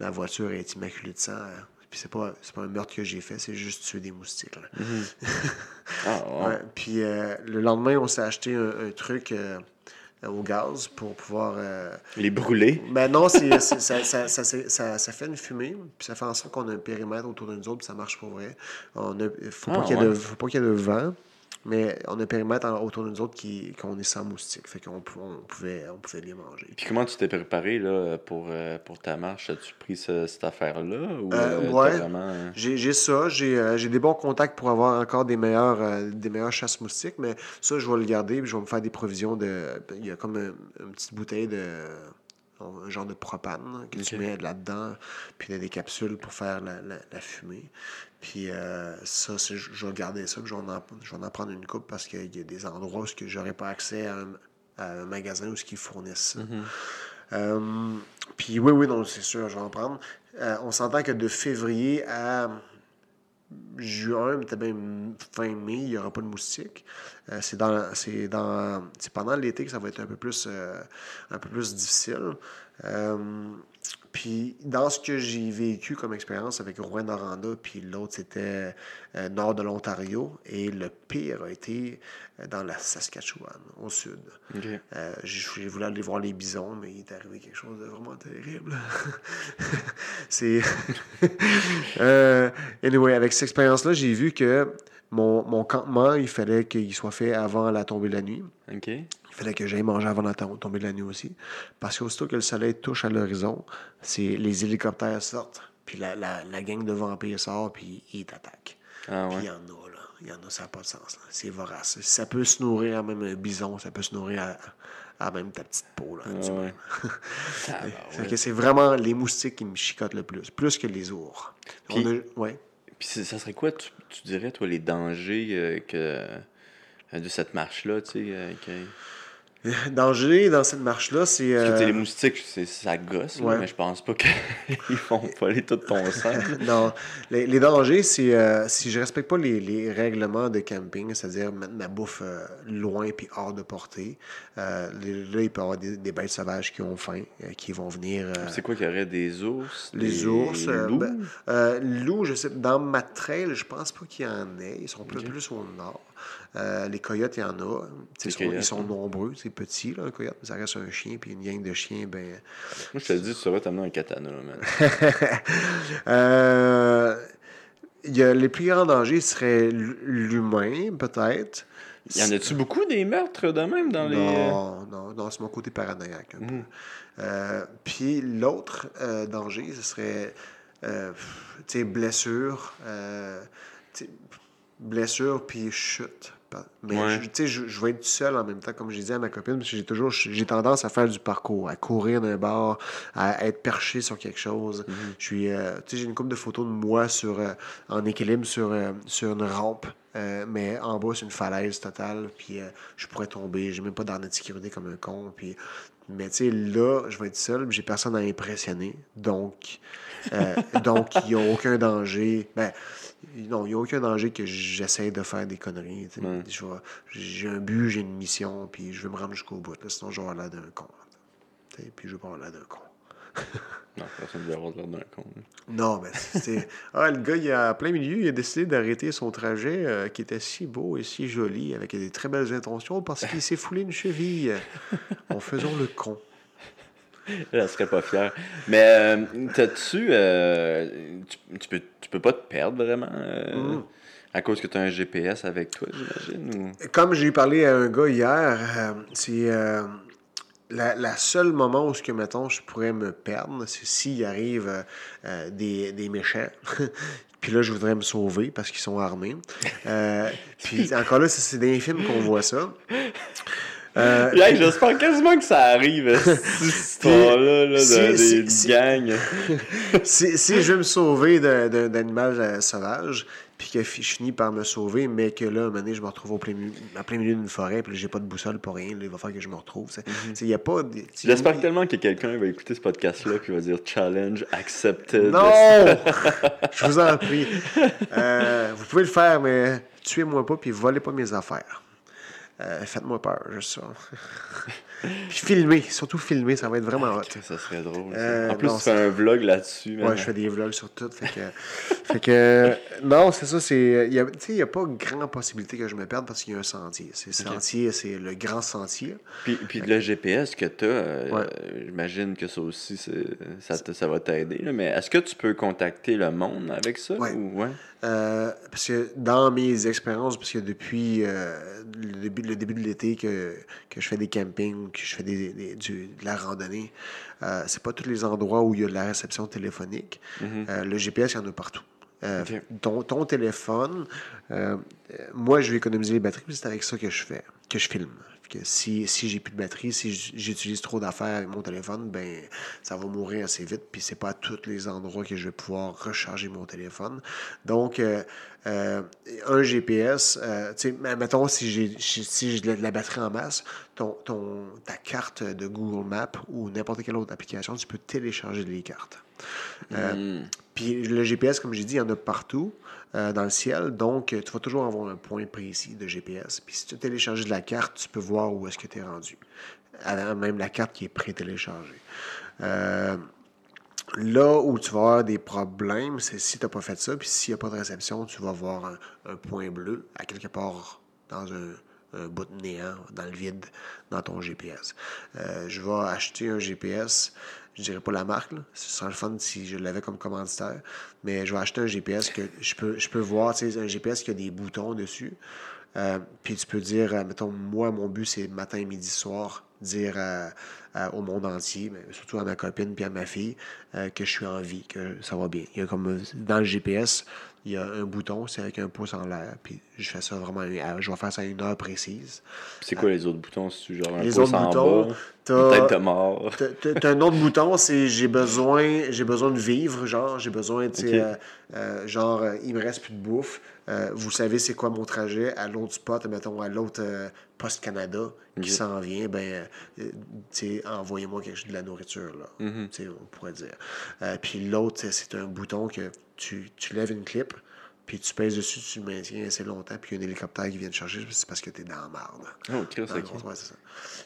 la voiture est immaculée de sang. hein. Puis c'est pas, pas un meurtre que j'ai fait, c'est juste tuer des moustiques. là. Ah, ouais. Ouais, Puis euh, le lendemain, on s'est acheté un, un truc euh, au gaz pour pouvoir. euh, Les brûler. Ben non, c'est, c'est- ça, ça, fait une fumée, puis ça fait en sorte qu'on a un périmètre autour de nous autres, puis ça marche pour vrai. On a, faut, pas Ah, qu'il y ait de, ouais. faut pas qu'il y ait de vent, mais on a un périmètre autour de nous autres qui, qu'on est sans moustiques. Fait qu'on on pouvait, on pouvait les manger. Puis comment tu t'es préparé là, pour, euh, pour ta marche? As-tu pris ce- cette affaire-là? Ou Euh, euh, t'as ouais. vraiment... euh, J'ai, j'ai ça, j'ai, euh, j'ai des bons contacts pour avoir encore des meilleurs, des meilleurs chasses moustiques, mais ça, je vais le garder, puis je vais me faire des provisions de. Il y a comme un- une petite bouteille de. Un genre de propane que tu Ok. mets là-dedans, puis il y a des capsules pour faire la, la- la fumée. Puis euh, ça, je vais garder ça, puis je vais en, je vais en prendre une coupe parce qu'il y a des endroits où je n'aurais pas accès à un, à un magasin où ce qu'ils fournissent ça. Euh, puis oui, oui, non, c'est sûr, je vais en prendre. Euh, on s'entend que de février à juin, peut-être même fin mai, il n'y aura pas de moustiques. Euh, c'est dans, c'est dans, c'est pendant l'été que ça va être un peu plus, euh, un peu plus difficile. Euh, puis dans ce que j'ai vécu comme expérience avec Rouen Noranda, puis l'autre c'était euh, nord de l'Ontario, et le pire a été euh, dans la Saskatchewan, au sud. Ok. Euh, j'ai j'ai voulu aller voir les bisons, mais il est arrivé quelque chose de vraiment terrible. c'est. euh, anyway, avec cette expérience-là, j'ai vu que mon, mon campement, il fallait qu'il soit fait avant la tombée de la nuit. Ok. Il fallait que j'aille manger avant la tom- tombée de la nuit aussi. Parce qu'aussitôt que le soleil touche à l'horizon, c'est les hélicoptères sortent, puis la, la, la gang de vampires sort, puis ils t'attaquent. Ah Puis il ouais. y en a, là. Il y en a, ça n'a pas de sens. C'est vorace. Ça peut se nourrir à même un bison, ça peut se nourrir à, même ta petite peau, là. Ah moins. ouais. C'est vraiment les moustiques qui me chicotent le plus, plus que les ours. Puis- a- ouais. Puis ça serait quoi, tu, tu dirais, toi, les dangers euh, que, euh, de cette marche-là, tu sais? euh, Danger dans cette marche-là, c'est. Euh, les moustiques, c'est, ça gosse, là, ouais. mais je pense pas qu'ils vont voler tout ton sang. non, les, les dangers, c'est euh, si je respecte pas les, les règlements de camping, c'est-à-dire mettre ma bouffe euh, loin puis hors de portée, euh, là, il peut y avoir des, des bêtes sauvages qui ont faim, qui vont venir. C'est quoi qu'il y aurait des ours? les des ours. loups? ben, loups, je sais, dans ma trail, je pense pas qu'il y en ait. Ils sont plus, Ok. plus au nord. Euh, les coyotes, il y en a. Ils sont, coyotes, ils sont nombreux. C'est petit, là, un coyote, mais ça reste un chien. Puis une gang de chiens, ben. Moi, je te dis, tu saurais t'amener un katana, man. Euh, il y a, les plus grands dangers seraient l'humain, peut-être. Y en a-tu beaucoup des meurtres de même dans les. Non, non, non, c'est mon côté paranoïaque un peu. Mhm. Euh, puis l'autre euh, danger, ce serait, euh, tu sais, blessure, blessure puis chute. Mais Ouais. je- je, je vais être seul en même temps, comme j'ai dit à ma copine, parce que j'ai toujours, j'ai tendance à faire du parcours, à courir d'un bord, à être perché sur quelque chose. Mhm. Je suis, euh, j'ai une couple de photos de moi sur, euh, en équilibre sur, euh, sur une rampe, mais en bas c'est une falaise totale, puis je pourrais tomber. J'ai même pas d'arnais de sécurité comme un con, puis mais tu sais là, je vais être seul, puis j'ai personne à impressionner, donc donc il n'y a aucun danger. Ben non, il n'y a aucun danger que j'essaie de faire des conneries. J'ai un but, j'ai une mission, puis je vais me rendre jusqu'au bout. là, sinon, je vais avoir l'air d'un con. Puis je vais pas avoir l'air d'un con. Non, personne ne veut avoir l'air d'un con. Non, mais c'est. Ah, le gars, il a, à plein milieu, il a décidé d'arrêter son trajet euh, qui était si beau et si joli, avec des très belles intentions, parce qu'il s'est foulé une cheville en faisant le con. Elle serait pas fière. Mais euh, t'as-tu. euh, tu, tu peux, tu peux pas te perdre vraiment euh, Mm. à cause que tu as un GPS avec toi, j'imagine? Ou... Comme j'ai parlé à un gars hier, euh, c'est la, la seule moment où, ce que, mettons, je pourrais me perdre, c'est s'il arrive des, des méchants. Puis là, je voudrais me sauver parce qu'ils sont armés. Euh, puis encore là, c'est les films qu'on voit ça. Euh, J'espère quasiment que ça arrive, cette histoire-là, là, si- de, si- des si- gangs. si, si je veux me sauver d'un d'animal euh, sauvage, puis que je finis par me sauver, mais que là, un moment donné, je me retrouve au plein, plein milieu d'une forêt, puis j'ai pas de boussole pour rien, là, il va falloir que je me retrouve. y a pas. J'espère tellement que quelqu'un va écouter ce podcast-là puis va dire challenge accepted. Non! je vous en prie. Euh, vous pouvez le faire, mais tuez-moi pas, puis volez pas mes affaires. Euh, Faites-moi peur, juste ça. puis filmez, surtout filmez, ça va être vraiment hot. Ça serait drôle. Euh, en plus, non, tu fais un vlog là-dessus. Ouais, je fais des vlogs sur tout. Fait que, fait que non, c'est ça. Tu sais, il n'y a pas grande possibilité que je me perde parce qu'il y a un sentier. C'est le Ok. sentier, c'est le grand sentier. Puis, puis le GPS que tu as, Ouais. j'imagine que ça aussi, ça, te- ça va t'aider. Mais est-ce que tu peux contacter le monde avec ça? Ouais. Ou, ouais? Euh, parce que dans mes expériences, parce que depuis euh, le, début, le début de l'été que, que je fais des campings, que je fais des, des- du- de la randonnée, euh, c'est pas tous les endroits où il y a de la réception téléphonique. Mhm. Euh, le GPS, il y en a partout. Euh, ton, ton téléphone, moi, je vais économiser les batteries, c'est avec ça que je fais, que je filme. Que si, si j'ai plus de batterie, si j'utilise trop d'affaires avec mon téléphone, ben ça va mourir assez vite. Puis c'est pas à tous les endroits que je vais pouvoir recharger mon téléphone. Donc, euh, euh, un GPS, euh, tu sais, mais mettons si j'ai si de la- batterie en masse, ton, ton, ta carte de Google Maps ou n'importe quelle autre application, tu peux télécharger les cartes. Hmm. Puis le GPS, comme j'ai dit, il y en a partout euh, dans le ciel. Donc, euh, tu vas toujours avoir un point précis de GPS. Puis si tu télécharges de la carte, tu peux voir où est-ce que tu es rendu. Même la carte qui est pré-téléchargée. Euh, là où tu vas avoir des problèmes, c'est si tu n'as pas fait ça, puis s'il n'y a pas de réception, tu vas voir un, point bleu à quelque part dans un, bout de néant, dans le vide, dans ton GPS. Je vais acheter un GPS, je dirais pas la marque, ce serait le fun si je l'avais comme commanditaire, mais je vais acheter un GPS que je peux, je peux voir, tu un GPS qui a des boutons dessus. Euh, puis tu peux dire, euh, mettons, moi, mon but, c'est matin, midi, soir, dire à- au monde entier, mais surtout à ma copine puis à ma fille, euh, que je suis en vie, que ça va bien. Il y a comme, euh, dans le GPS, il y a un bouton, c'est avec un pouce en l'air, je fais ça vraiment, à- je vais faire ça à une heure précise. C'est quoi les autres boutons? Si tu genre un Les pouce autres en boutons, bas, t'as- tête de mort. T'as- un autre bouton, c'est j'ai besoin, j'ai besoin de vivre, genre, j'ai besoin, tu euh, euh, genre, euh, il me reste plus de bouffe. Euh, vous savez c'est quoi mon trajet à l'autre spot, mettons, à l'autre euh, poste Canada qui s'en vient, ben, euh, tu envoyez-moi quelque chose de la nourriture, là. Mhm. On pourrait dire. Euh, puis l'autre, c'est- c'est un bouton que tu, tu lèves une clip, puis tu pèses dessus, tu le maintiens assez longtemps, puis il y a un hélicoptère qui vient te chercher, c'est parce que t'es dans la marde. Oh, Chris, la ouais, c'est ça.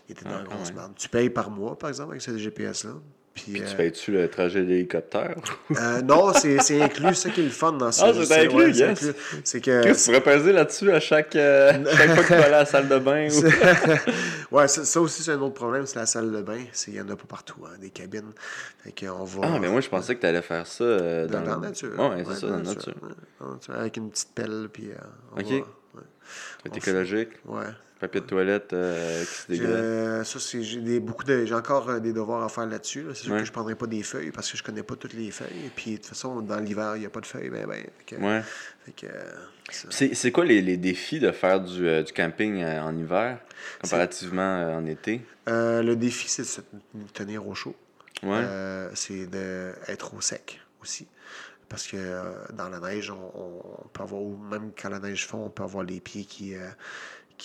Il était Ah, dans la quand grosse merde. Tu payes par mois, par exemple, avec ce GPS-là. Puis, Puis euh, tu fais-tu le trajet d'hélicoptère? euh, non, c'est inclus, c'est ça qui est le fun dans ce Ah, c'est inclus, c'est yes. inclus. C'est que. Tu pourrais peser là-dessus à chaque, euh, chaque fois que tu vas aller à la salle de bain. ou- ouais, ça, ça aussi, c'est un autre problème, c'est la salle de bain. Il n'y en a pas partout, hein, des cabines. Fait qu'on va. Ah, mais moi, je pensais que tu allais faire ça euh, dans, dans, la nature. Ouais, c'est ça, dans la nature. Avec une petite pelle, puis. euh, on Ok. va- ouais. C'est On écologique. Ouais. Papier de toilette euh, qui se dégrade. ça, c'est, j'ai des, beaucoup de, j'ai encore euh, des devoirs à faire là-dessus. là. C'est sûr Ouais. que je ne prendrai pas des feuilles parce que je connais pas toutes les feuilles. Puis, de toute façon, dans l'hiver, il n'y a pas de feuilles. Ben, ben, fait que- Ouais. fait que, euh. C'est c'est quoi les, les défis de faire du, euh, du camping euh, en hiver comparativement en été? Le défi, c'est de se tenir au chaud. Ouais. C'est d'être au sec aussi. Parce que euh, dans la neige, on, on peut avoir, ou même quand la neige fond, on peut avoir les pieds qui, euh,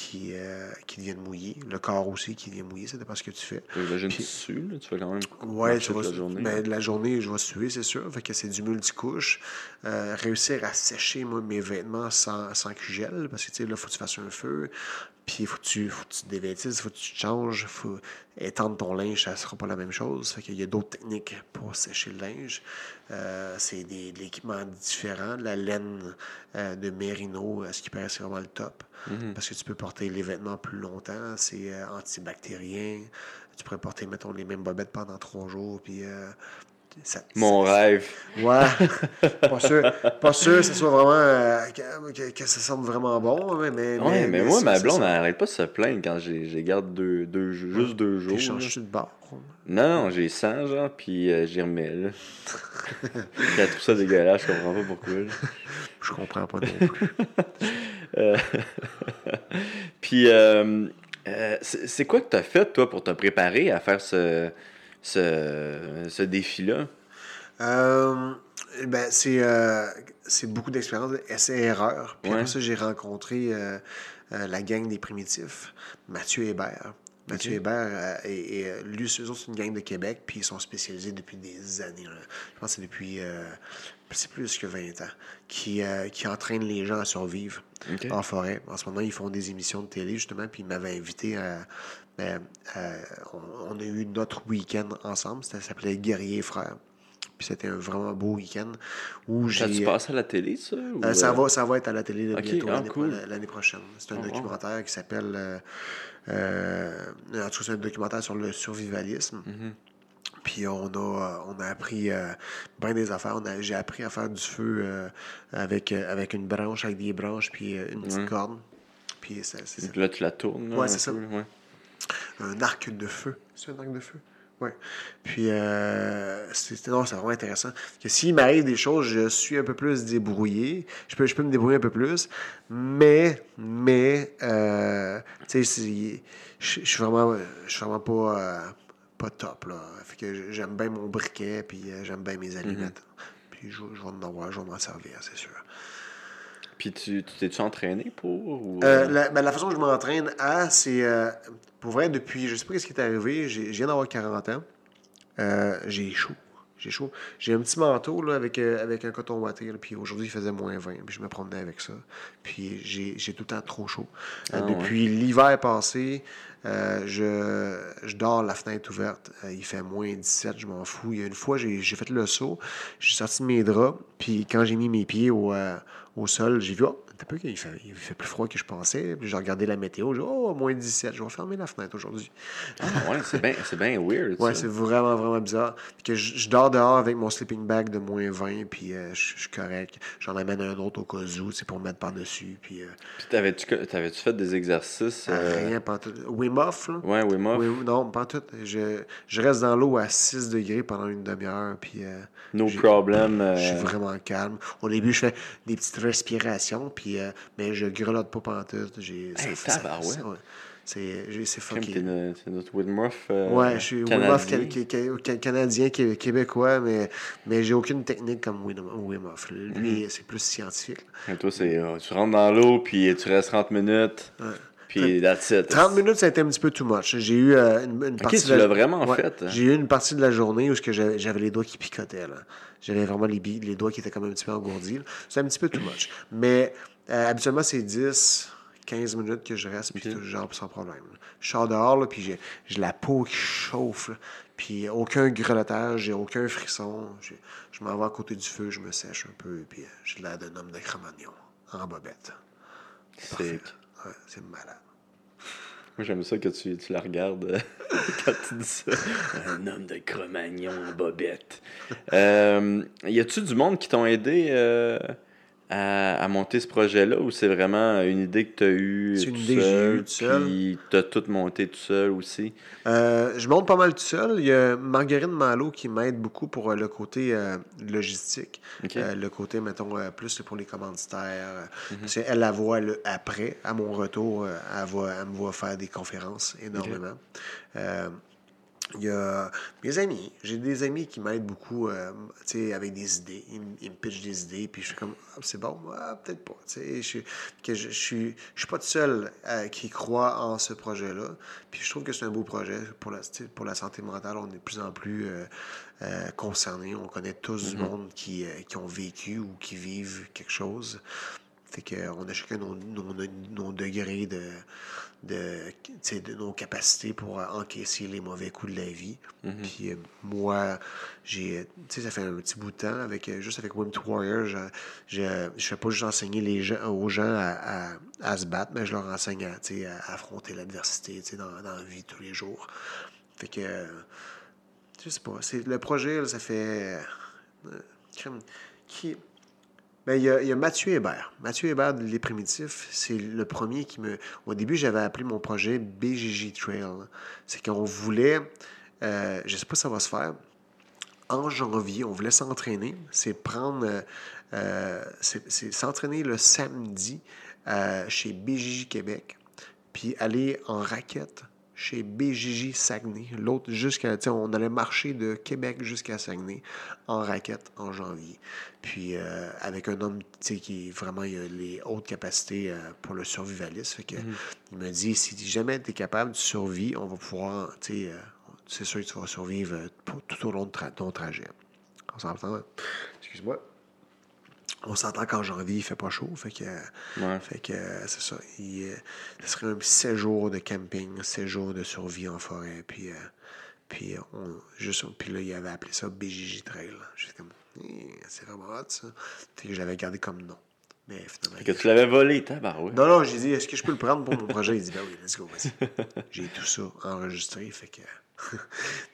qui, euh, qui deviennent mouillés. Le corps aussi qui devient mouillé, ça dépend ce que tu fais. J'imagine que puis- tu sues, là, tu fais quand même Ouais, tu vas, la journée. ben, la journée, je vais suer, c'est sûr. Fait que c'est du multicouche. Euh, réussir à sécher moi, mes vêtements sans, sans qu'ils gèlent, parce que tu sais, là, faut que tu fasses un feu. Puis il faut que tu, faut que tu te dévêtisses, faut que tu te changes, faut étendre ton linge, ça sera pas la même chose. Fait qu'il y a d'autres techniques pour sécher le linge. Euh, c'est des, de l'équipement différent. La laine euh, de Merino, à ce qui paraît, c'est vraiment le top. Mhm. Parce que tu peux porter les vêtements plus longtemps. C'est euh, antibactérien. Tu pourrais porter, mettons, les mêmes bobettes pendant trois jours. Puis, euh, ça, Mon rêve. Ouais. pas sûr. Pas sûr que ce soit vraiment. euh, que, ça sente vraiment bon. Mais, mais, Ouais, mais, moi, ma blonde, elle ça. elle arrête pas de se plaindre quand j'ai j'ai garde deux, deux, juste deux jours. Changes-tu de bord? Non, non, j'ai 100, genre, puis euh, j'y remets, là. Elle trouve ça dégueulasse, je comprends pas pourquoi, là. Je comprends pas non plus. Euh, puis, euh, c'est c'est quoi que t'as fait, toi, pour te préparer à faire ce, ce, ce défi-là? Euh, ben, c'est euh, c'est beaucoup d'expérience, essai-erreur. Puis Ouais. après ça, j'ai rencontré euh, la gang des primitifs, Mathieu Hébert. Mathieu. Hébert, et, et, lui, eux autres, c'est une gang de Québec, puis ils sont spécialisés depuis des années. là. Je pense que c'est depuis c'est plus que 20 ans, qui, euh, qui entraînent les gens à survivre en forêt. En ce moment, ils font des émissions de télé, justement, puis ils m'avaient invité à. À- on, on a eu notre week-end ensemble, ça s'appelait Guerrier Frères. Puis c'était un vraiment beau week-end où Ça, j'ai. tu passes à la télé, ça? ou, Euh, ça, euh, va, ça va être à la télé là, Ok, bientôt ah, l'année cool. l'année prochaine. C'est un Oh, wow. documentaire qui s'appelle. euh, euh, en tout cas, c'est un documentaire sur le survivalisme. Mhm. Puis on a, euh, on a appris euh, bien des affaires. On a- J'ai appris à faire du feu euh, avec, euh, avec une branche, avec des branches, puis euh, une petite Ouais. corde. Puis ça, c'est ça. Puis là, tu la tournes, là, Ouais, c'est ça. peu, ouais. Un arc de feu. C'est un arc de feu? Ouais. Puis, euh, c'est non, c'est vraiment intéressant. Que s'il m'arrive des choses, je suis un peu plus débrouillé. Je peux, je peux me débrouiller un peu plus. Mais, mais, euh, tu sais, je suis vraiment, vraiment pas, euh, pas top, là. Fait que j'aime bien mon briquet, puis j'aime bien mes allumettes. Puis, je, je vais en avoir, je vais m'en servir, c'est sûr. Puis tu tu t'es-tu entraîné pour ou, euh, la, ben, la façon que je m'entraîne à, c'est. euh, pour vrai, depuis. Je sais pas ce qui est arrivé. j'ai- Je viens d'avoir 40 ans. Euh, j'ai chaud. J'ai chaud. J'ai un petit manteau là, avec, euh, avec un coton ouaté. là, Puis aujourd'hui, il faisait moins 20. Puis je me promenais avec ça. Puis j'ai j'ai tout le temps trop chaud. Euh, Ah, ouais. depuis l'hiver passé, euh, je, je dors la fenêtre ouverte. Il fait moins 17, je m'en fous. Il y a une fois, j'ai j'ai fait le saut. J'ai sorti mes draps. Puis quand j'ai mis mes pieds au, au sol, j'ai vu, oh, un peu qu'il fait, il fait plus froid que je pensais. Puis j'ai regardé la météo. J'ai dit, oh, moins 17. Je vais fermer la fenêtre aujourd'hui. Ah, ouais, c'est bien c'est bien weird. Ouais, ça. c'est vraiment, vraiment bizarre. Puis que je, je dors dehors avec mon sleeping bag de moins 20, puis euh, je, je suis correct. J'en amène un autre au cas où, c'est pour mettre par-dessus. Puis euh, Puis t'avais-tu t'avais-tu fait des exercices euh, rien, pas tout. Wim Hof, là? Ouais, Wim Hof. Oui, non, pas tout. Je, je reste dans l'eau à 6 degrés pendant une demi-heure, puis No problem. je suis vraiment calme. Au début, je fais des petites respirations, puis euh, mais je grelotte pas pantoute. J'ai, Hey, ça- ça- tabarouette. ça- ouais. C'est, c'est fucké. t'es no- t'es notre Hof. euh, Ouais, je suis Wim canadien. Québécois, mais, mais j'ai aucune technique comme Wim Hof. Lui, Mhm. c'est plus scientifique. Et toi, c'est euh, tu rentres dans l'eau, puis tu restes 30 minutes, puis that's it. 30 minutes, ça a été un petit peu too much. J'ai eu euh, une, une partie tu de la- l'as vraiment Ouais, fait, hein? J'ai eu une partie de la journée où ce que j'avais j'avais les doigts qui picotaient. là. J'avais vraiment les, bi- les doigts qui étaient comme un petit peu engourdis. là. C'est un petit peu too much. Mais euh, habituellement, c'est 10, 15 minutes que je reste, puis Ok. tout, genre sans problème. là. Je sors dehors, là, puis j'ai j'ai la peau qui chauffe. là. Puis aucun grelottage, j'ai aucun frisson. J'ai- Je m'en vais à côté du feu, je me sèche un peu, puis euh, j'ai l'air d'un homme de Cramagnon, en bobette. C'est- Parfait. Ouais, c'est malade. Moi, j'aime ça que tu, tu la regardes euh, quand tu dis ça. Un homme de Cro-Magnon en bobette. Euh, y a-tu du monde qui t'ont aidé euh, à, à monter ce projet-là ou c'est vraiment une idée que tu as eue C'est une tout idée que j'ai seul, eue tout seul. Puis tu as tout monté tout seul aussi? Euh, je monte pas mal tout seul. Il y a Marguerite Malo qui m'aide beaucoup pour euh, le côté euh, logistique. Euh, le côté, mettons, plus pour les commanditaires. Parce qu'elle la voit le après, à mon retour, elle, va, elle me voit faire des conférences énormément. Il y a mes amis. J'ai des amis qui m'aident beaucoup euh, avec des idées. Ils, me- ils me pitchent des idées, puis je suis comme, Ah, c'est bon, Ah, peut-être pas. Je, suis- que je, je suis, je suis pas tout seul euh, qui croit en ce projet-là. Puis je trouve que c'est un beau projet pour la, pour la santé mentale. On est de plus en plus euh, euh, concernés. On connaît tous du monde qui, qui ont vécu ou qui vivent quelque chose. Fait qu'on a chacun nos, nos, nos degrés de, de, de nos capacités pour euh, encaisser les mauvais coups de la vie. Puis euh, moi, j'ai, sais, ça fait un petit bout de temps, avec, euh, juste avec to Warrior, je, je fais pas juste enseigner les gens, aux gens à, à, à se battre, mais je leur enseigne à, à affronter l'adversité dans, dans la vie tous les jours. Fait que, euh, je sais pas, c'est, le projet, là, ça fait... euh, qui, ben, il y, a, Mathieu Hébert. Mathieu Hébert Les Primitifs, c'est le premier qui me. Au début, j'avais appelé mon projet BGG Trail. C'est qu'on voulait. euh, je sais pas si ça va se faire. En janvier, on voulait s'entraîner. C'est prendre. euh, euh, c'est s'entraîner le samedi chez BJJ Québec, puis aller en raquette chez BJJ Saguenay. L'autre, jusqu'à. On allait marcher de Québec jusqu'à Saguenay en raquette en janvier. Puis euh, avec un homme tu sais, qui vraiment il a les hautes capacités euh, pour le survivalisme. Fait que, Il me dit si jamais tu es capable de survivre, on va pouvoir. tu sais, euh, c'est sûr que tu vas survivre euh, pour- tout au long de tra- ton trajet. On s'entend. Excuse-moi. On s'entend qu'en janvier, il fait pas chaud. Fait que, Ouais. fait que c'est ça. Il, euh, ce serait un séjour de camping, séjour de survie en forêt. Puis, euh, puis, euh, on, juste, puis là, il avait appelé ça BJJ Trail. J'étais comme, Eh, c'est vraiment hot, ça. Fait que je l'avais gardé comme nom. Mais finalement. Fait que tu l'avais volé, tabarouette. Non, non, j'ai dit, est-ce que je peux le prendre pour mon projet? Il dit, ben oui, let's go, vas-y. J'ai tout ça enregistré, fait que.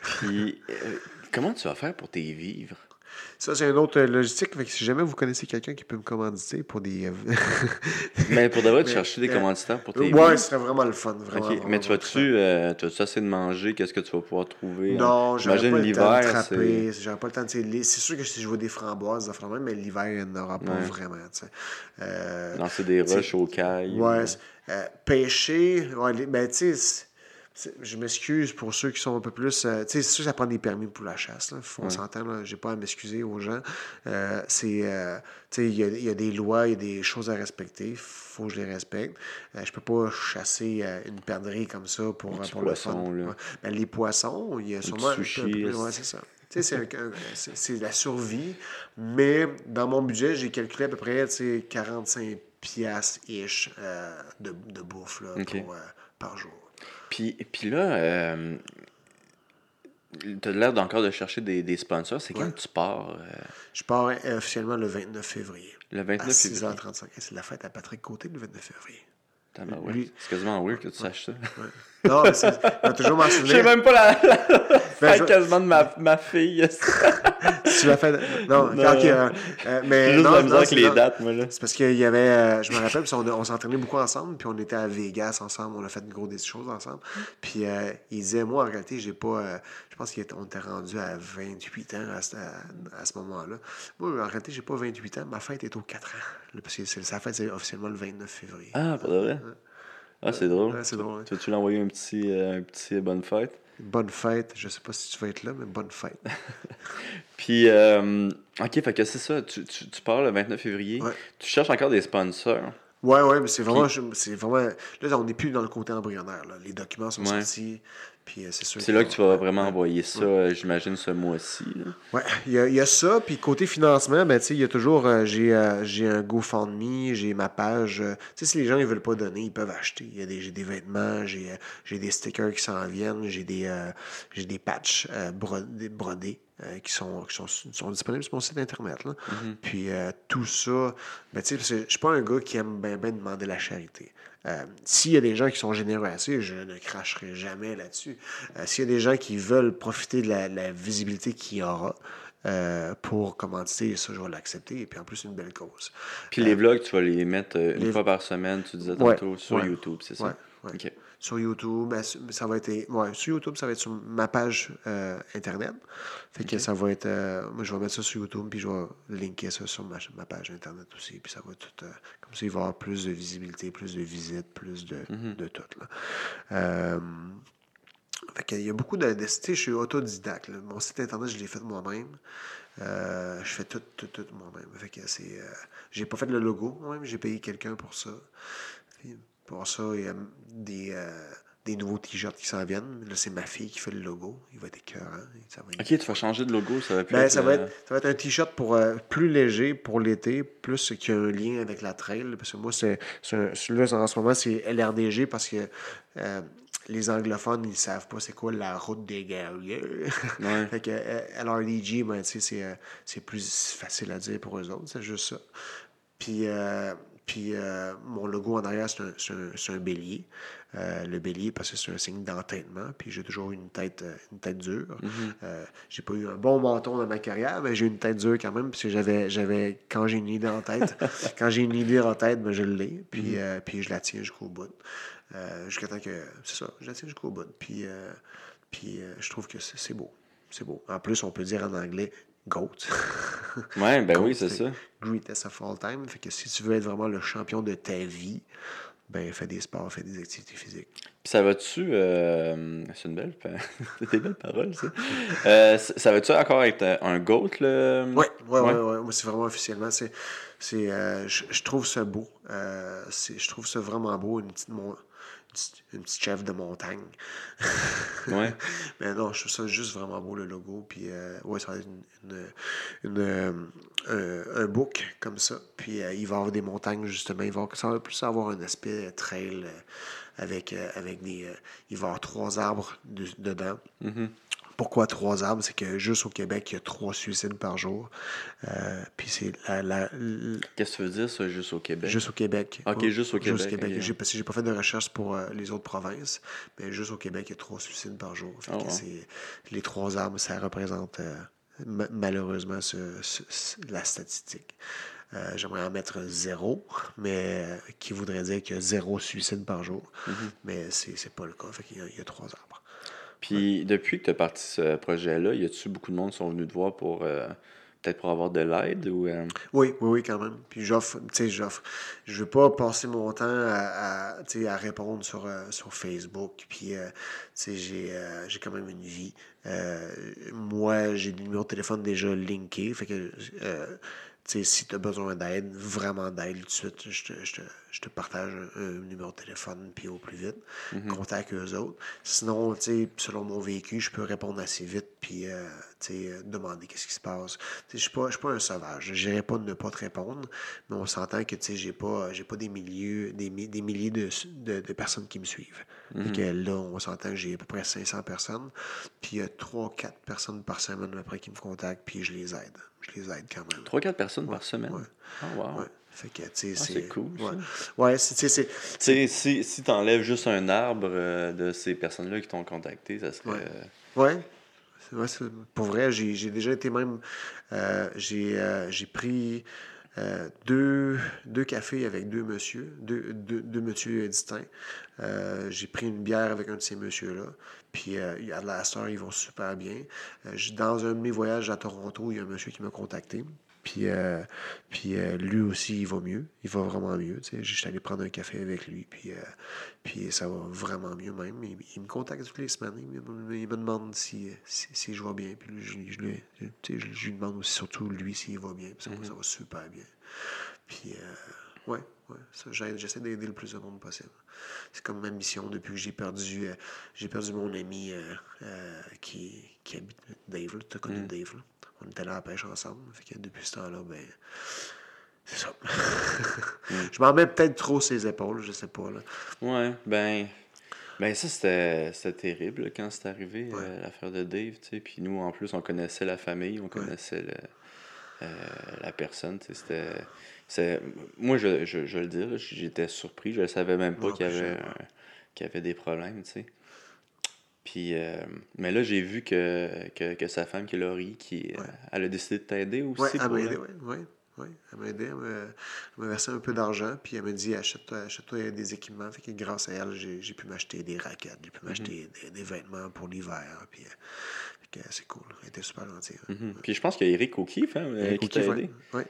Puis, euh, comment tu vas faire pour tes vivres? Ça, c'est une autre logistique. Fait que si jamais vous connaissez quelqu'un qui peut me commanditer pour des. euh, Mais pour de vrai, tu Mais, chercher des euh, commanditaires pour tes ouais, ce serait vraiment le fun. Vraiment, Mais tu vas-tu euh, assez de manger? Qu'est-ce que tu vas pouvoir trouver? Non, j'aurais J'imagine pas le temps de l'hiver. J'aurais pas le temps de. C'est sûr que si je vois des framboises, même, mais l'hiver, il n'y en aura pas Ouais. vraiment. Euh, Lancer des rushs aux cailles? Ouais, ou- euh, pêcher, ouais, les- ben, tu sais, je m'excuse pour ceux qui sont un peu plus. euh, tu sais, c'est sûr que ça prend des permis pour la chasse. Là. Faut- On Ouais. s'entend, là. J'ai pas à m'excuser aux gens. Euh, c'est. euh, tu sais, il y a, il y a des lois, il y a des choses à respecter. faut que je les respecte. Je peux pas chasser une perdrix comme ça pour, pour le fun. poisson, là. Ouais. Ben, les poissons, il y a sûrement. un peu- sushi, un peu plus- ouais, c'est ça. C'est la survie. Mais dans mon budget, j'ai calculé à peu près tu sais, 45 piastres ish euh, de, de bouffe là, pour, par jour. Puis, puis là, euh, tu as l'air d'encore de chercher des, des sponsors. C'est quand Ouais. tu pars? euh, Je pars officiellement le 29 février. le À 29 février? 6h35. Et C'est la fête à Patrick Côté le 29 février. Lui- C'est quasiment weird que tu saches ça. Non, mais c'est- toujours m'en Je sais souvenir. même pas la, la Ben, je- quasiment de ma, ma fille. Tu l'as fait. Non, Non. ok, euh, euh, mais J'ai non, non, c'est- les non. dates, moi, là. C'est parce qu'il y avait, euh, je me rappelle, parce on s'entraînait beaucoup ensemble, puis on était à Vegas ensemble, on a fait une grosse des choses ensemble. Puis il disait, moi, en réalité, j'ai pas, je pense qu'on était rendu à 28 ans à, ce- à- à ce moment-là. Moi, en réalité, j'ai pas 28 ans, ma fête est aux 4 ans. Parce que c'est- sa fête, c'est officiellement le 29 février. Ah, pas de vrai? Ah, c'est drôle. Ouais, c'est drôle. Tu veux-tu l'envoyer un petit, euh, un petit bonne fête? Bonne fête, je sais pas si tu vas être là, mais bonne fête. Puis, euh, ok, fait que c'est ça. Tu, tu, tu pars le 29 février. Ouais. Tu cherches encore des sponsors. Ouais, ouais, mais c'est vraiment, c'est vraiment. Là, on n'est plus dans le côté embryonnaire. Là. Les documents sont sortis. Puis euh, c'est sûr. C'est là que tu vas vraiment envoyer ça, euh, j'imagine, ce mois-ci. Ouais, il y a, il y a ça. Puis côté financement, ben, il y a toujours. euh, j'ai, un GoFundMe, j'ai ma page. tu sais, si les gens ne veulent pas donner, ils peuvent acheter. Il y a des, j'ai des vêtements, j'ai, j'ai des stickers qui s'en viennent, j'ai des, j'ai des patchs brodés, brodés, euh, qui, sont, qui sont, sont disponibles sur mon site internet. Là. Puis euh, tout ça, ben, je suis pas un gars qui aime bien ben demander la charité. Euh, S'il y a des gens qui sont généreux assez, je ne cracherai jamais là-dessus. Euh, S'il y a des gens qui veulent profiter de la, la visibilité qu'il y aura euh, pour commanditer, ça, je vais l'accepter. Et puis en plus, une belle cause. Puis les vlogs, tu vas les mettre une les- fois par semaine, tu disais Ouais, tantôt, sur ouais, YouTube, c'est ça? Ouais. Sur YouTube, ben, ça va être. Ouais, sur YouTube, ça va être sur ma page euh, Internet. Fait que ça va être. euh, moi, je vais mettre ça sur YouTube, puis je vais linker ça sur ma, ma page Internet aussi. Puis ça va tout. euh, comme ça, il va y avoir plus de visibilité, plus de visites, plus de, de tout. Là. Euh, fait qu'il y a beaucoup sais, je suis autodidacte. là. Mon site Internet, je l'ai fait moi-même. Euh, je fais tout, tout, tout moi-même. Fait que c'est. euh, j'ai pas fait le logo moi-même, j'ai payé quelqu'un pour ça. Puis pour ça, il y a des, euh, des nouveaux t-shirts qui s'en viennent. Là, c'est ma fille qui fait le logo. Il va être écœurant. Ça va être- Ok, tu vas changer de logo, ça va plus Ben, être, ça, va être, ça va être un t-shirt pour euh, plus léger pour l'été, plus qui a un lien avec la trail. Parce que moi, c'est, celui-là, en ce moment, c'est LRDG parce que euh, les anglophones, ils savent pas c'est quoi la route des guerriers. Ouais. fait que LRDG, ben, c'est, c'est plus facile à dire pour eux autres, c'est juste ça. Puis, euh, puis euh, mon logo en arrière, c'est un, bélier. Euh, le bélier, parce que c'est un signe d'entêtement. Puis j'ai toujours eu une tête, euh, une tête dure. Euh, j'ai pas eu un bon menton dans ma carrière, mais j'ai eu une tête dure quand même, parce que j'avais, j'avais quand j'ai une idée en tête, quand j'ai une idée en tête, ben, je l'ai. Puis, euh, puis je la tiens jusqu'au bout. Jusqu'à temps que. C'est ça, je la tiens jusqu'au bout. Puis, puis je trouve que c'est beau. C'est beau. En plus, on peut dire en anglais GOAT. Ouais, ben oui, c'est ça. Greatest of all time. Fait que si tu veux être vraiment le champion de ta vie, ben fais des sports, fais des activités physiques. Puis ça va-tu. euh, C'est une belle. C'est des belles paroles, ça. Euh, ça va-tu encore être euh, un GOAT, le. Oui, ouais, Ouais. ouais, ouais. Moi, c'est vraiment officiellement. C'est, c'est, euh, je, je trouve ça beau. Je trouve ça vraiment beau, une petite, mon- petite, une petite chef de montagne. Ouais. Mais non, je trouve ça juste vraiment beau, le logo. Puis, euh, ouais, ça va être une, une, une, euh, un, book comme ça. Puis, euh, il va y avoir des montagnes, justement. Il va, ça va plus avoir un aspect trail euh, avec, euh, avec des. il va y avoir trois arbres de- dedans. Mhm. Pourquoi trois arbres? C'est que juste au Québec, il y a trois suicides par jour. Euh, puis c'est la, la- l- Qu'est-ce que tu veux dire, ça, juste au Québec? juste au Québec. Ok, juste au Québec, ok. J'ai, parce que j'ai pas fait de recherche pour euh, les autres provinces, mais juste au Québec, il y a trois suicides par jour. Fait Oh, que wow. c'est, les trois arbres, ça représente euh, ma- malheureusement ce- ce- ce- la statistique. Euh, J'aimerais en mettre zéro, mais euh, qui voudrait dire qu'il y a zéro suicide par jour. Mais c'est c'est pas le cas. Fait qu'il y, a- il y a trois arbres. Puis depuis que tu as parti ce projet-là, y a-tu beaucoup de monde qui sont venus te voir pour euh, peut-être pour avoir de l'aide ou euh, Oui, oui, oui, quand même. Puis j'offre, tu sais, j'offre. Je veux pas passer mon temps à, à, répondre sur, euh, sur Facebook. Puis, euh, tu sais, j'ai, j'ai quand même une vie. Moi, j'ai des numéros de téléphone déjà linkés. Fait que, euh, tu sais, si tu as besoin d'aide, vraiment d'aide, tout de suite, je te, je te, je te partage un, un numéro de téléphone, puis au plus vite. Contacte eux autres. Sinon, selon mon vécu, je peux répondre assez vite, puis, euh, euh, demander qu'est-ce qui se passe. Je suis pas, je suis pas un sauvage. Je n'irai pas de ne pas te répondre, mais on s'entend que, sais, j'ai pas, j'ai pas des milliers, des, des milliers de, de, de personnes qui me suivent. Fait que là, on s'entend que j'ai à peu près 500 personnes, puis il y a 3-4 personnes par semaine après qui me contactent, puis je les aide. Je les aide quand même. 3-4 personnes par semaine? ouais. Ah, wow. Ouais. Fait que, tu sais, Ah, c'est cool. Ouais, ouais c'est, si, si tu enlèves juste un arbre euh, de ces personnes-là qui t'ont contacté, ça serait. Ouais. euh, Ouais. Pour vrai, j'ai déjà été même. euh, j'ai euh, pris euh, deux, deux cafés avec deux messieurs, deux, deux, deux messieurs distincts. Euh, j'ai pris une bière avec un de ces messieurs-là. Puis euh, à la sœur, ils vont super bien. Euh, dans un de mes voyages à Toronto, il y a un monsieur qui m'a contacté. Puis, euh, puis euh, lui aussi, il va mieux. Il va vraiment mieux. Je suis allé prendre un café avec lui. Puis, euh, puis ça va vraiment mieux même. Il, il me contacte toutes les semaines. Il me, il me demande si, si, si je vais bien. Puis lui, je, je lui- je- je lui demande aussi surtout lui s'il va bien. Puis ça, va- ça va super bien. Puis, euh, ouais, ouais, ça, j'aide- j'essaie d'aider le plus de monde possible. C'est comme ma mission depuis que j'ai perdu, euh, j'ai perdu mon ami euh, euh, qui, qui habite Dave. Tu as connu Dave. là? On était là à la pêche ensemble. Fait que depuis ce temps-là, ben. C'est ça. Je m'en mets peut-être trop ses épaules, je sais pas. Là. Ouais, ben. Ben, ça, c'était c'était terrible quand c'est arrivé, Ouais. euh, l'affaire de Dave, tu sais. Puis nous, en plus, on connaissait la famille, on connaissait le- euh, la personne, tu sais. C'était. C'est- Moi, je, je, je le dis, j'étais surpris. Je ne savais même pas Non, qu'il y, avait, euh, qu'il y avait des problèmes, tu sais. Puis, euh, mais là, j'ai vu que, que, que sa femme, qui est Laurie, qui, euh, elle a décidé de t'aider aussi. Ouais, elle m'a aidé, ouais, ouais. Elle m'a aidé, elle m'a elle m'a versé un peu d'argent, puis elle m'a dit achète-toi achète-toi des équipements. Fait que grâce à elle, j'ai j'ai pu m'acheter des raquettes, j'ai pu m'acheter des, des vêtements pour l'hiver, puis c'est cool. Elle était super gentille. hein. Mhm. Puis je pense qu'il y a Eric O'Keefe hein, euh, Eric qui t'a aidé. ouais. Ouais.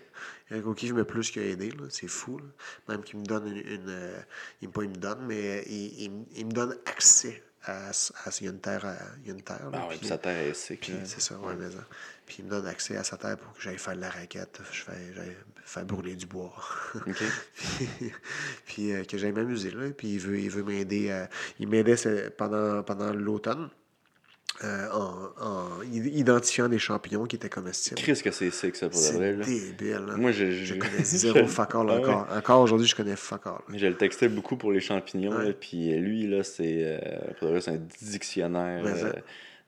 Eric O'Keefe m'a plus qu'aidé, là. C'est fou, là. Même qu'il me donne une. une, euh, il, pas il me donne, mais il, il, me- il me donne accès à. à il y a une terre. à- il y a une terre. là, Ah ouais, puis- sa terre est sec. là. c'est ça, ouais, mais ça. Puis il me donne accès à sa terre pour que j'aille faire de la raquette, je j'aille faire brûler du bois. Puis puis, euh, que j'aille m'amuser, là. Puis il veut, il veut m'aider. à- il m'aidait pendant, pendant l'automne euh, en, identifiant des champignons qui étaient comestibles. Qu'est-ce que c'est sec, ça, pour de C'est vrai, là? débile. hein. Moi, je... Je je- connais zéro ouais. encore. Encore aujourd'hui, je connais all. Mais Je le textais beaucoup pour les champignons, Ouais. là, puis lui, là, c'est euh, c'est un dictionnaire euh, ça.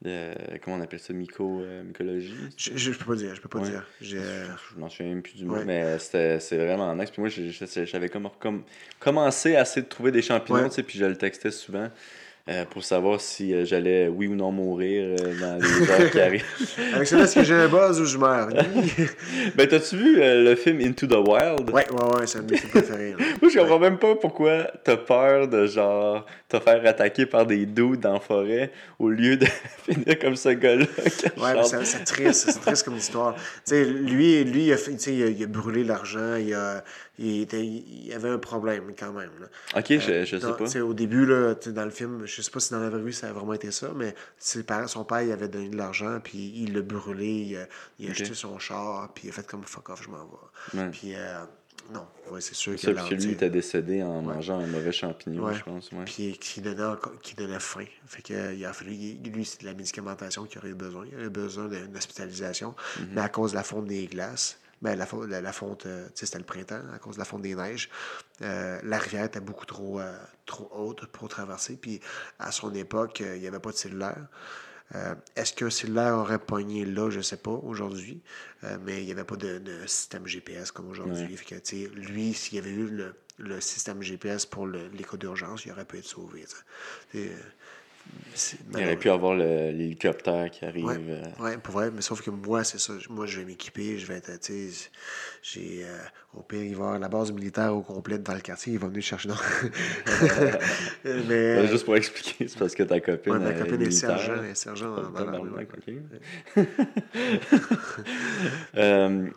de... Comment on appelle ça? Myco, euh, mycologie? Je, je, je peux pas dire, je peux pas Ouais. dire. Euh, Je m'en souviens même plus du mot, mais c'était, c'est vraiment nice. Puis moi, j'avais comme, comme commencé à essayer de trouver des champignons, tu sais, puis je le textais souvent euh, pour savoir si euh, j'allais, oui ou non, mourir euh, dans les heures qui arrivent. Avec ça, est-ce que j'ai un buzz ou je meurs? ben, t'as-tu vu le film Into the Wild? ouais, ouais, ouais, c'est un de mes films préférés. là. Moi, je comprends même pas pourquoi t'as peur de, genre, te faire attaquer par des dudes dans la forêt au lieu de finir comme ce gars-là. Ouais, mais c'est triste, c'est triste comme histoire. Tu sais, lui, lui il, a, il a brûlé l'argent, il, a, il, était, il avait un problème quand même. là. Ok, je, je Euh, sais dans- pas. sais, Au début, là, sais, dans le film, je sais pas si dans la vraie vie ça a vraiment été ça, mais ses parents, son père il avait donné de l'argent, puis il l'a brûlé, il a, il a Ok. acheté son char, puis il a fait comme fuck off, je m'en vais. Ouais. Puis euh, non, ouais, c'est sûr que parce que lui, sais, était décédé en mangeant un mauvais champignon, Ouais. je pense. Puis qui donnait, qui donnait faim. Fait que, il a fallu, lui, c'est de la médicamentation qu'il aurait eu besoin. Il aurait besoin d'une hospitalisation. Mhm. Mais à cause de la fonte des glaces, ben, la, fonte- la, la fonte, euh, c'était le printemps, à cause de la fonte des neiges, euh, la rivière était beaucoup trop, euh, trop haute pour traverser. Puis à son époque, il n'y avait pas de cellulaire. Euh, Est-ce qu'un cellulaire aurait pogné là, je ne sais pas, aujourd'hui, Euh, mais il n'y avait pas de, de système GPS comme aujourd'hui. Ouais. Lui, s'il y avait eu le, le système GPS pour l'écho d'urgence, il aurait pu être sauvé. Il aurait pu avoir l'hélicoptère qui arrive. Ouais, euh, ouais, pour vrai, mais sauf que moi, c'est ça. Moi, je vais m'équiper, je vais être, j'ai, euh, au pire, il va avoir la base militaire au complet dans le quartier, il va venir chercher. Non. mais, euh, juste pour expliquer, c'est parce que ta copine. ouais, ma copine est sergent, est sergent dans, dans. Euh,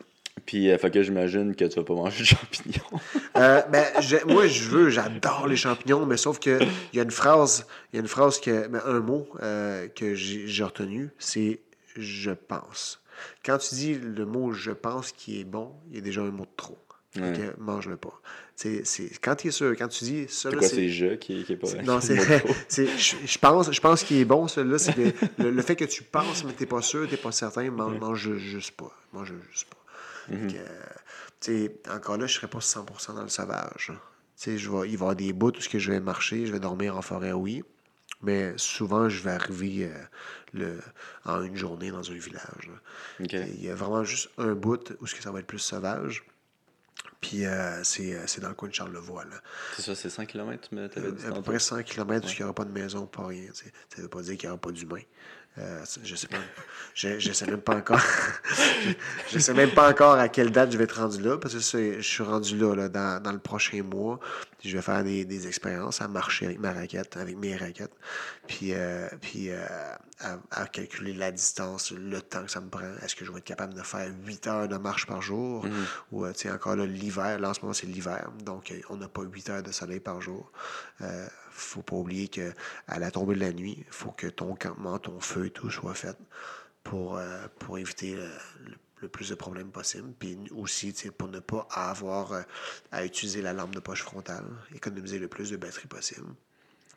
Puis, euh, fait que j'imagine que tu vas pas manger de champignons. Euh, ben, moi, je veux, j'adore les champignons, mais sauf que il y a une phrase, il y a une phrase que, ben, un mot euh, que j'ai retenu, c'est je pense. Quand tu dis le mot je pense qui est bon, il y a déjà un mot de trop. Ouais. mange-le pas. C'est, c'est, quand tu es sûr, quand tu dis ça, C'est là, quoi, c'est- c'est je qui, qui est pas. c'est- Non, est c'est. Je je pense, je pense qu'il est bon, celui-là. C'est que le, le fait que tu penses, mais t'es pas sûr, t'es pas certain, mange, mange juste pas. Mange juste pas. Que, sais, encore là, je serais pas 100% dans le sauvage. Je vais, il va y avoir des bouts où ce que je vais marcher, je vais dormir en forêt, oui. Mais souvent, je vais arriver euh, le, en une journée dans un village. Il y a vraiment juste un bout où ce que ça va être plus sauvage. Puis euh, c'est euh, c'est dans le coin de Charlevoix. C'est ça, c'est 100 km, tu m'avais dit À peu près 100 km où il n'y aura pas de maison, pas rien. Ça ne veut pas dire qu'il n'y aura pas d'humain. Euh, je sais pas. Je, je sais même pas encore. je, je sais même pas encore à quelle date je vais être rendu là, parce que je suis rendu là, là, dans, dans le prochain mois. Je vais faire des, des expériences à marcher avec ma raquette, avec mes raquettes, puis, euh, puis euh, à, à calculer la distance, le temps que ça me prend. Est-ce que je vais être capable de faire 8 heures de marche par jour? Ou, euh, tu sais, encore là, l'hiver, là, en ce moment, c'est l'hiver, donc on n'a pas 8 heures de soleil par jour. Faut pas oublier que à la tombée de la nuit, il faut que ton campement, ton feu et tout soit fait pour, euh, pour éviter le, le- le plus de problèmes possible. Puis aussi, pour ne pas avoir euh, à utiliser la lampe de poche frontale, économiser le plus de batterie possible.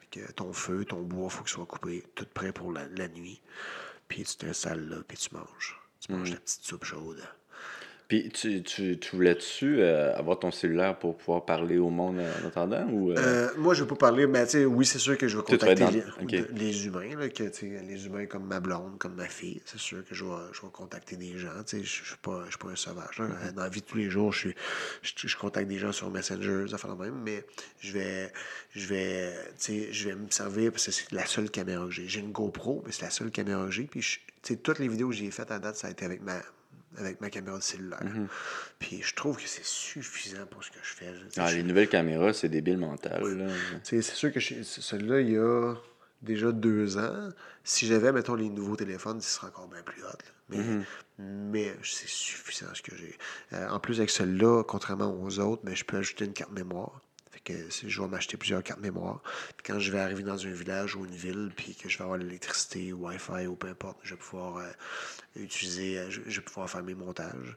Fait que ton feu, ton bois, il faut qu'il soit coupé, tout prêt pour la, la nuit. Puis tu t'installes là, puis tu manges. Tu manges ta petite soupe chaude. Puis, tu, tu, tu voulais-tu euh, avoir ton cellulaire pour pouvoir parler au monde en attendant ou. euh, Euh, moi, je veux pas parler, mais tu sais, oui, c'est sûr que je être contacter dans- les, humains, là, que, les humains comme ma blonde, comme ma fille. C'est sûr que je vais, je vais contacter des gens. Je je suis pas, pas un sauvage. là. Mm-hmm. Dans la vie de tous les jours, je, je, je contacte des gens sur Messenger, ça fait le même, mais je vais, je vais, je vais me servir parce que c'est la seule caméra que j'ai. J'ai une GoPro, mais c'est la seule caméra que j'ai. Puis, toutes les vidéos que j'ai faites à date, ça a été avec ma avec ma caméra de cellulaire. Mm-hmm. Puis je trouve que c'est suffisant pour ce que je fais. Ah, je- les nouvelles caméras, c'est débile mental. C'est sûr que celui-là, il y a déjà deux ans. Si j'avais, mettons, les nouveaux téléphones, ce serait encore bien plus hot. là. Mais, mais c'est suffisant ce que j'ai. Euh, en plus, avec celui-là, contrairement aux autres, mais je peux ajouter une carte mémoire. Que je vais m'acheter plusieurs cartes mémoire. Puis quand je vais arriver dans un village ou une ville, puis que je vais avoir l'électricité, Wi-Fi ou peu importe, je vais pouvoir euh, utiliser, euh, je, je vais pouvoir faire mes montages.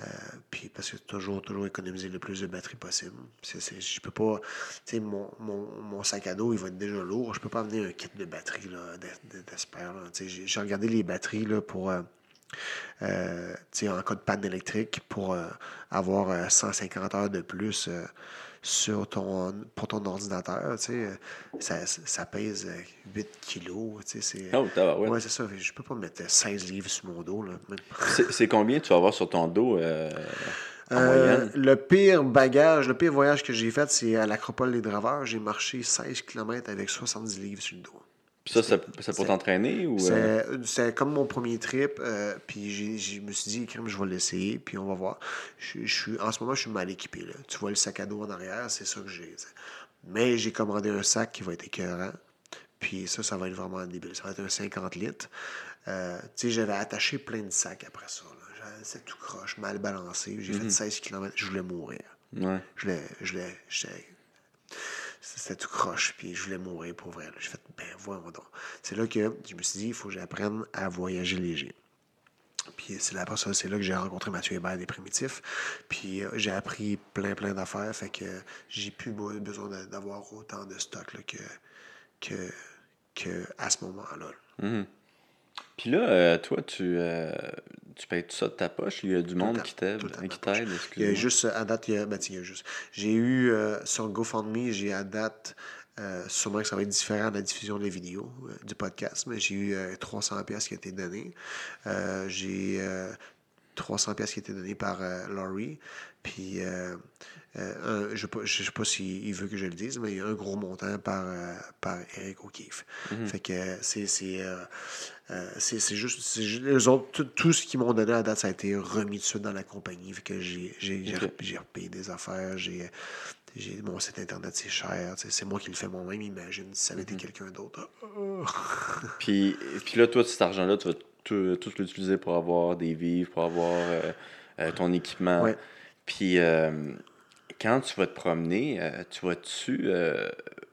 Euh, puis parce que toujours, toujours économiser le plus de batterie possible. Je peux pas, tu sais, mon, mon, mon sac à dos, il va être déjà lourd. Je peux pas amener un kit de batterie, là, d'e- de- d'espère, j'ai, regardé les batteries, là, pour... euh, en cas de panne électrique pour euh, avoir euh, 150 heures de plus sur ton, pour ton ordinateur. tu sais, euh, ça, ça pèse euh, 8 kilos. tu sais, C'est, Oh, ouais, c'est ça. Je peux pas mettre 16 livres sur mon dos. Là. C'est- C'est combien tu vas avoir sur ton dos euh, en Euh, moyenne? le pire bagage, le pire voyage que j'ai fait, c'est à l'Acropole des Draveurs. J'ai marché 16 km avec 70 livres sur le dos. Puis ça, ça, ça pour t'entraîner ou. euh, C'est comme mon premier trip, euh, puis je me suis dit, je vais l'essayer, puis on va voir. Je, je suis, en ce moment, je suis mal équipé. Là. Tu vois le sac à dos en arrière, c'est ça que j'ai. Mais j'ai commandé un sac qui va être écœurant, puis ça, ça va être vraiment débile. Ça va être un 50 litres. Euh, tu sais, j'avais attaché plein de sacs après ça. C'est tout croche, mal balancé. J'ai fait 16 km, je voulais mourir. Ouais. Je l'ai. C'était tout croche, puis je voulais mourir pour vrai. J'ai fait, ben voyons donc. C'est là que je me suis dit, il faut que j'apprenne à voyager léger. Puis c'est là, c'est là que j'ai rencontré Mathieu Hébert des Primitifs. Puis euh, j'ai appris plein, plein d'affaires. Fait que j'ai plus be- besoin d'avoir autant de stock là, que, que, que à ce moment-là. là. Puis là, euh, toi, tu, euh, tu payes tout ça de ta poche? Il y a du monde le qui t'aide. tout Qui Il y a juste, à date, il y a, ben, il y a juste. J'ai eu, euh, sur GoFundMe, j'ai à date, euh, sûrement que ça va être différent de la diffusion de la vidéo, euh, du podcast, mais j'ai eu euh, 300 pièces qui ont été données. Euh, j'ai euh, 300 pièces qui ont été données par euh, Laurie. Puis euh, euh, un- je ne sais pas s'il il veut que je le dise, mais il y a un gros montant par, euh, par Eric O'Keefe. Fait que euh, c'est c'est euh, euh, c'est c'est juste, c'est juste- eux autres, tout, tout ce qu'ils m'ont donné à date, ça a été remis tout de suite dans la compagnie. Fait que j'ai repayé des affaires, j'ai j'ai mon site internet, c'est cher. C'est moi qui le fais moi-même, imagine si ça avait été quelqu'un d'autre. Puis, puis là, toi, cet argent-là, tu vas tout, tout l'utiliser pour avoir des vivres, pour avoir euh, euh, ton équipement. Ouais. Puis, quand tu vas te promener, tu vas-tu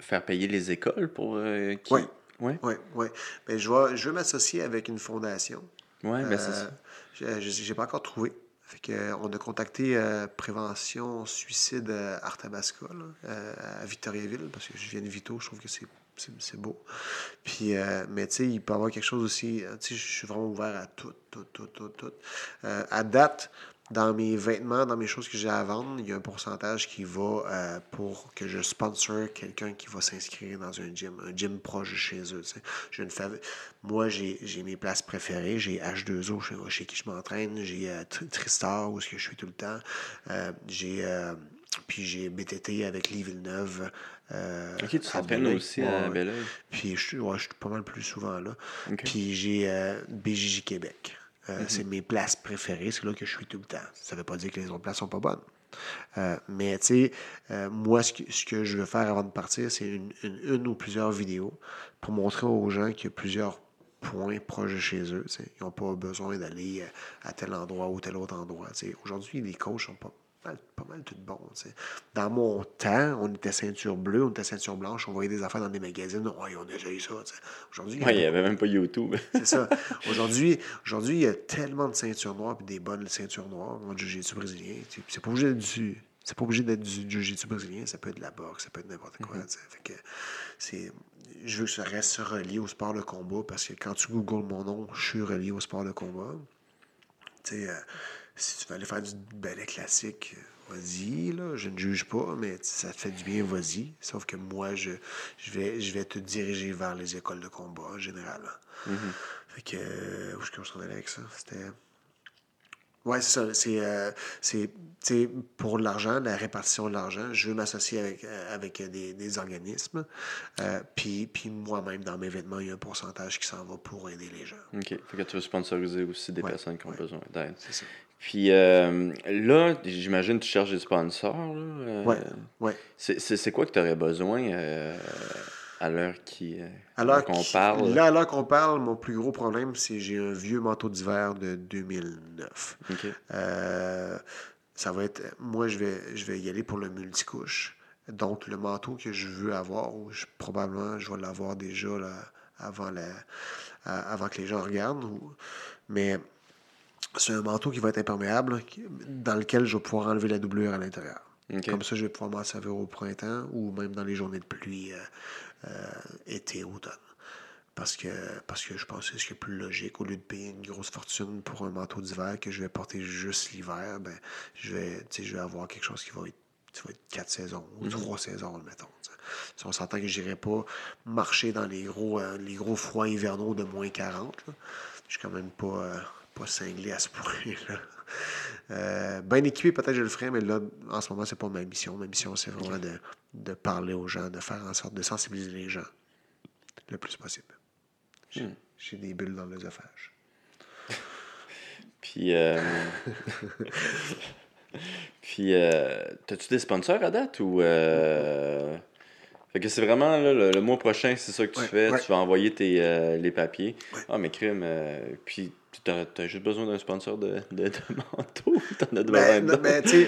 faire payer les écoles pour euh, qui... Ouais. Ouais, Oui, oui. Mais je vais, je vais m'associer avec une fondation. ouais, ben c'est Euh, ça. j'ai j'ai pas encore trouvé. Fait que, euh, on a contacté euh, Prévention Suicide euh, Arthabasca là, euh, à Victoriaville, parce que je viens de Vito, je trouve que c'est beau. Puis, euh, mais tu sais, il peut y avoir quelque chose aussi. euh, Tu sais, je suis vraiment ouvert à tout, tout, tout, tout, tout. À date, dans mes vêtements, dans mes choses que j'ai à vendre, il y a un pourcentage qui va euh, pour que je sponsor quelqu'un qui va s'inscrire dans un gym, un gym proche de chez eux. J'ai une fav- Moi, j'ai mes places préférées. J'ai H2O chez, chez qui je m'entraîne. J'ai euh, Tr- Tristar où est-ce que je suis tout le temps. Euh, j'ai euh, puis j'ai BTT avec Lee Villeneuve. euh, Ok, tu t'entraînes aussi à. Belleuil. Puis je ouais, je suis pas mal plus souvent là. Puis j'ai euh, BJJ Québec. Euh, C'est mes places préférées, c'est là que je suis tout le temps. Ça veut pas dire que les autres places sont pas bonnes. Euh, mais tu sais, euh, moi, ce que, ce que je veux faire avant de partir, c'est une, une, une ou plusieurs vidéos pour montrer aux gens qu'il y a plusieurs points proches de chez eux. Ils n'ont pas besoin d'aller à tel endroit ou tel autre endroit. Aujourd'hui, les coachs sont pas mal, pas mal tout sais. Dans mon temps, on était ceinture bleue, on était ceinture blanche, on voyait des affaires dans des magazines. Ouais, on a déjà eu ça. Aujourd'hui, il Ouais, n'y avait même pas YouTube. c'est ça. Aujourd'hui, aujourd'hui, il y a tellement de ceintures noires et des bonnes ceintures noires en jiu-jitsu brésilien. C'est pas obligé d'être du. C'est pas obligé d'être du jiu-jitsu brésilien, ça peut être de la boxe, ça peut être n'importe quoi. Fait que c'est. Je veux que ça reste relié au sport de combat parce que quand tu googles mon nom, je suis relié au sport de combat. Tu sais, euh, si tu veux aller faire du ballet classique, vas-y, là. Je ne juge pas, mais si ça te fait du bien, vas-y. Sauf que moi, je, je, vais, je vais te diriger vers les écoles de combat en général. Fait que, euh, où est-ce que je allais avec ça? C'était. Ouais, c'est ça. C'est, euh, c'est, tu sais, pour l'argent, la répartition de l'argent, je veux m'associer avec, euh, avec des, des organismes. Euh, puis, puis moi-même, dans mes vêtements, il y a un pourcentage qui s'en va pour aider les gens. OK. Fait que tu veux sponsoriser aussi des Ouais, personnes qui ont ouais. besoin d'aide. C'est ça. Puis euh, là, j'imagine que tu cherches des sponsors. Là, euh, Ouais, ouais. C'est, c'est, c'est quoi que tu aurais besoin euh, à l'heure qu'on qu- parle? Là, à l'heure qu'on parle, mon plus gros problème, c'est que j'ai un vieux manteau d'hiver de 2009. OK. Euh, ça va être. Moi, je vais, je vais y aller pour le multicouche. Donc, le manteau que je veux avoir, je- probablement, je vais l'avoir déjà là, avant, la, avant que les gens regardent. ou- mais c'est un manteau qui va être imperméable, dans lequel je vais pouvoir enlever la doublure à l'intérieur. Comme ça, je vais pouvoir m'en servir au printemps ou même dans les journées de pluie, euh, euh, été, automne. Parce que, parce que je pense que c'est ce qui est plus logique. Au lieu de payer une grosse fortune pour un manteau d'hiver que je vais porter juste l'hiver, ben, je, vais, je vais avoir quelque chose qui va être, qui va être quatre saisons ou trois saisons, mettons. Si on s'entend que je n'irai pas marcher dans les gros, euh, les gros froids hivernaux de moins 40, là. je suis quand même pas, pas cinglé à ce point-là. Euh, bien équipé, peut-être je le ferais, mais là, en ce moment, c'est pas ma mission. Ma mission, c'est vraiment de, de parler aux gens, de faire en sorte de sensibiliser les gens le plus possible. J'ai Hmm. des bulles dans l'œsophage. Puis, euh... Puis, euh... t'as-tu des sponsors à date ou. Euh... Fait que c'est vraiment là, le, le mois prochain, c'est ça que tu Ouais, fais. ouais. Tu vas envoyer tes, les papiers. Ouais. Ah, mais crime. Puis, t'as as juste besoin d'un sponsor de, de, de manteau. T'en as besoin Ben, ben, tu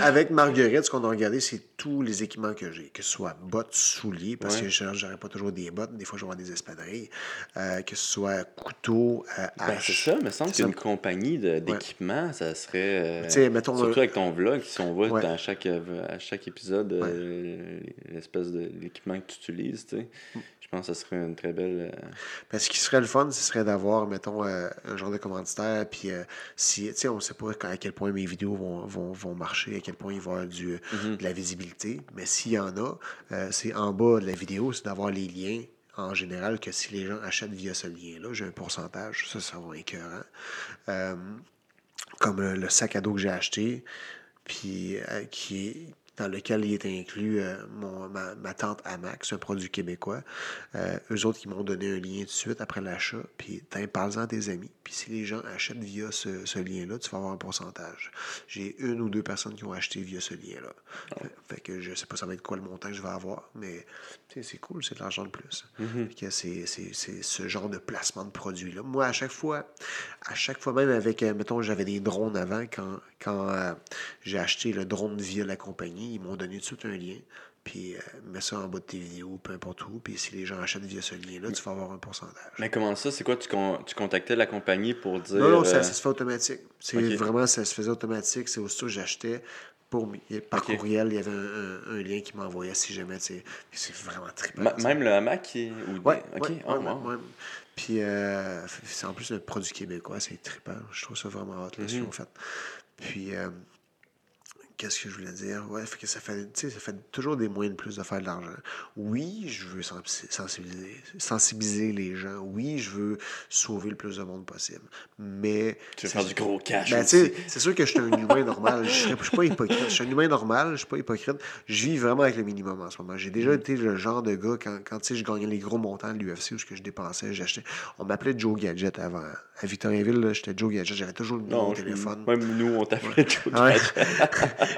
avec Marguerite, ce qu'on a regardé, c'est tous les équipements que j'ai, que ce soit bottes, souliers, parce Ouais. que je n'aurai pas toujours des bottes, des fois, je vais avoir des espadrilles, euh, que ce soit couteau, euh, Ben, c'est hache. ça, mais semble C'est qu'une compagnie de- d'équipement, ça serait. euh, Tu mettons, surtout un- avec ton vlog, si on voit Ouais. dans chaque, euh, à chaque épisode euh, l'espèce de l'équipement que tu utilises, tu sais, Mm. Je pense que ça serait une très belle. euh, ce qui serait le fun, ce serait d'avoir, mettons, euh, un genre de commanditaire, puis euh, si, tu sais, on ne sait pas à quel point mes vidéos vont, vont, vont marcher, à quel point il va y avoir du, Mhm. de la visibilité, mais s'il y en a, c'est en bas de la vidéo, c'est d'avoir les liens, en général, que si les gens achètent via ce lien-là, j'ai un pourcentage, ça, ça va être écœurant. Comme euh, le sac à dos que j'ai acheté, puis qui est dans lequel il est inclus euh, mon, ma, ma tante Amax, un produit québécois. Euh, eux autres, ils m'ont donné un lien tout de suite après l'achat. Puis, parle-en à tes amis. Puis, si les gens achètent via ce, ce lien-là, tu vas avoir un pourcentage. J'ai une ou deux personnes qui ont acheté via ce lien-là. Fait, fait que je sais pas ça va être quoi le montant que je vais avoir, mais c'est cool, c'est de l'argent de plus. Que c'est, ce genre de placement de produit-là. Moi, à chaque fois, à chaque fois, même avec, euh, mettons, j'avais des drones avant, quand, quand euh, j'ai acheté le drone via la compagnie, ils m'ont donné tout de suite un lien. Puis, euh, mets ça en bas de tes vidéos, peu importe où. Puis, si les gens achètent via ce lien-là, tu vas avoir un pourcentage. Mais comment ça? C'est quoi? Tu, con- tu contactais la compagnie pour dire. Non, non, ça, euh, ça se fait automatique. C'est vraiment, ça se faisait automatique. C'est aussitôt que j'achetais. Pour, par courriel, il y avait un, un- un lien qui m'envoyait si jamais, tu sais. Puis C'est vraiment trippant. ma- même le hamac qui. Ou Ouais, Ok, ouais, oh, ouais, wow. Puis, euh, c'est en plus un produit québécois, c'est trippant. Je trouve ça vraiment hot, qu'ils Mhm. ont fait. Puis, euh, qu'est-ce que je voulais dire? Ouais, fait que ça fait, ça fait toujours des moyens de plus de faire de l'argent. Oui, je veux sensi- sensibiliser, sensibiliser les gens. Oui, je veux sauver le plus de monde possible. Mais. Tu veux faire du gros cash ben, c'est sûr que je suis un humain normal. Je ne suis pas hypocrite. Je suis un humain normal, je suis pas hypocrite. Je vis vraiment avec le minimum en ce moment. J'ai Mm. déjà été le genre de gars, quand, quand je gagnais les gros montants de l'UFC, où ce que je dépensais, j'achetais. On m'appelait Joe Gadget avant. À Victoriaville, j'étais Joe Gadget. J'avais toujours le numéro de téléphone. Même nous, on t'appelait Joe Ouais.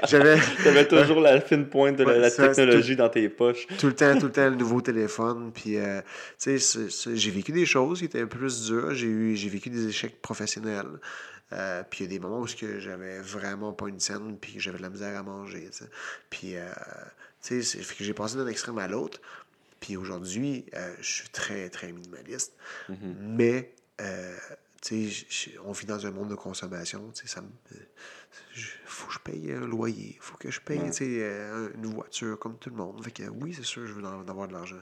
J'avais T'avais toujours la fine pointe de la, Ouais, la ça, c'est technologie dans tes poches. tout le temps, tout le temps, le nouveau téléphone. Puis, euh, tu sais, j'ai vécu des choses qui étaient un peu plus dures. J'ai eu, j'ai vécu des échecs professionnels. Euh, puis, il y a des moments où j'avais vraiment pas une scène, puis que j'avais de la misère à manger. Puis, euh, tu sais, que j'ai passé d'un extrême à l'autre. Puis aujourd'hui, euh, je suis très, très minimaliste. Mais, euh, tu sais, on vit dans un monde de consommation. Ça me. Il faut que je paye un loyer. Il faut que je paye Ouais. tu euh, une voiture comme tout le monde. Fait que oui, c'est sûr, je veux en avoir de l'argent.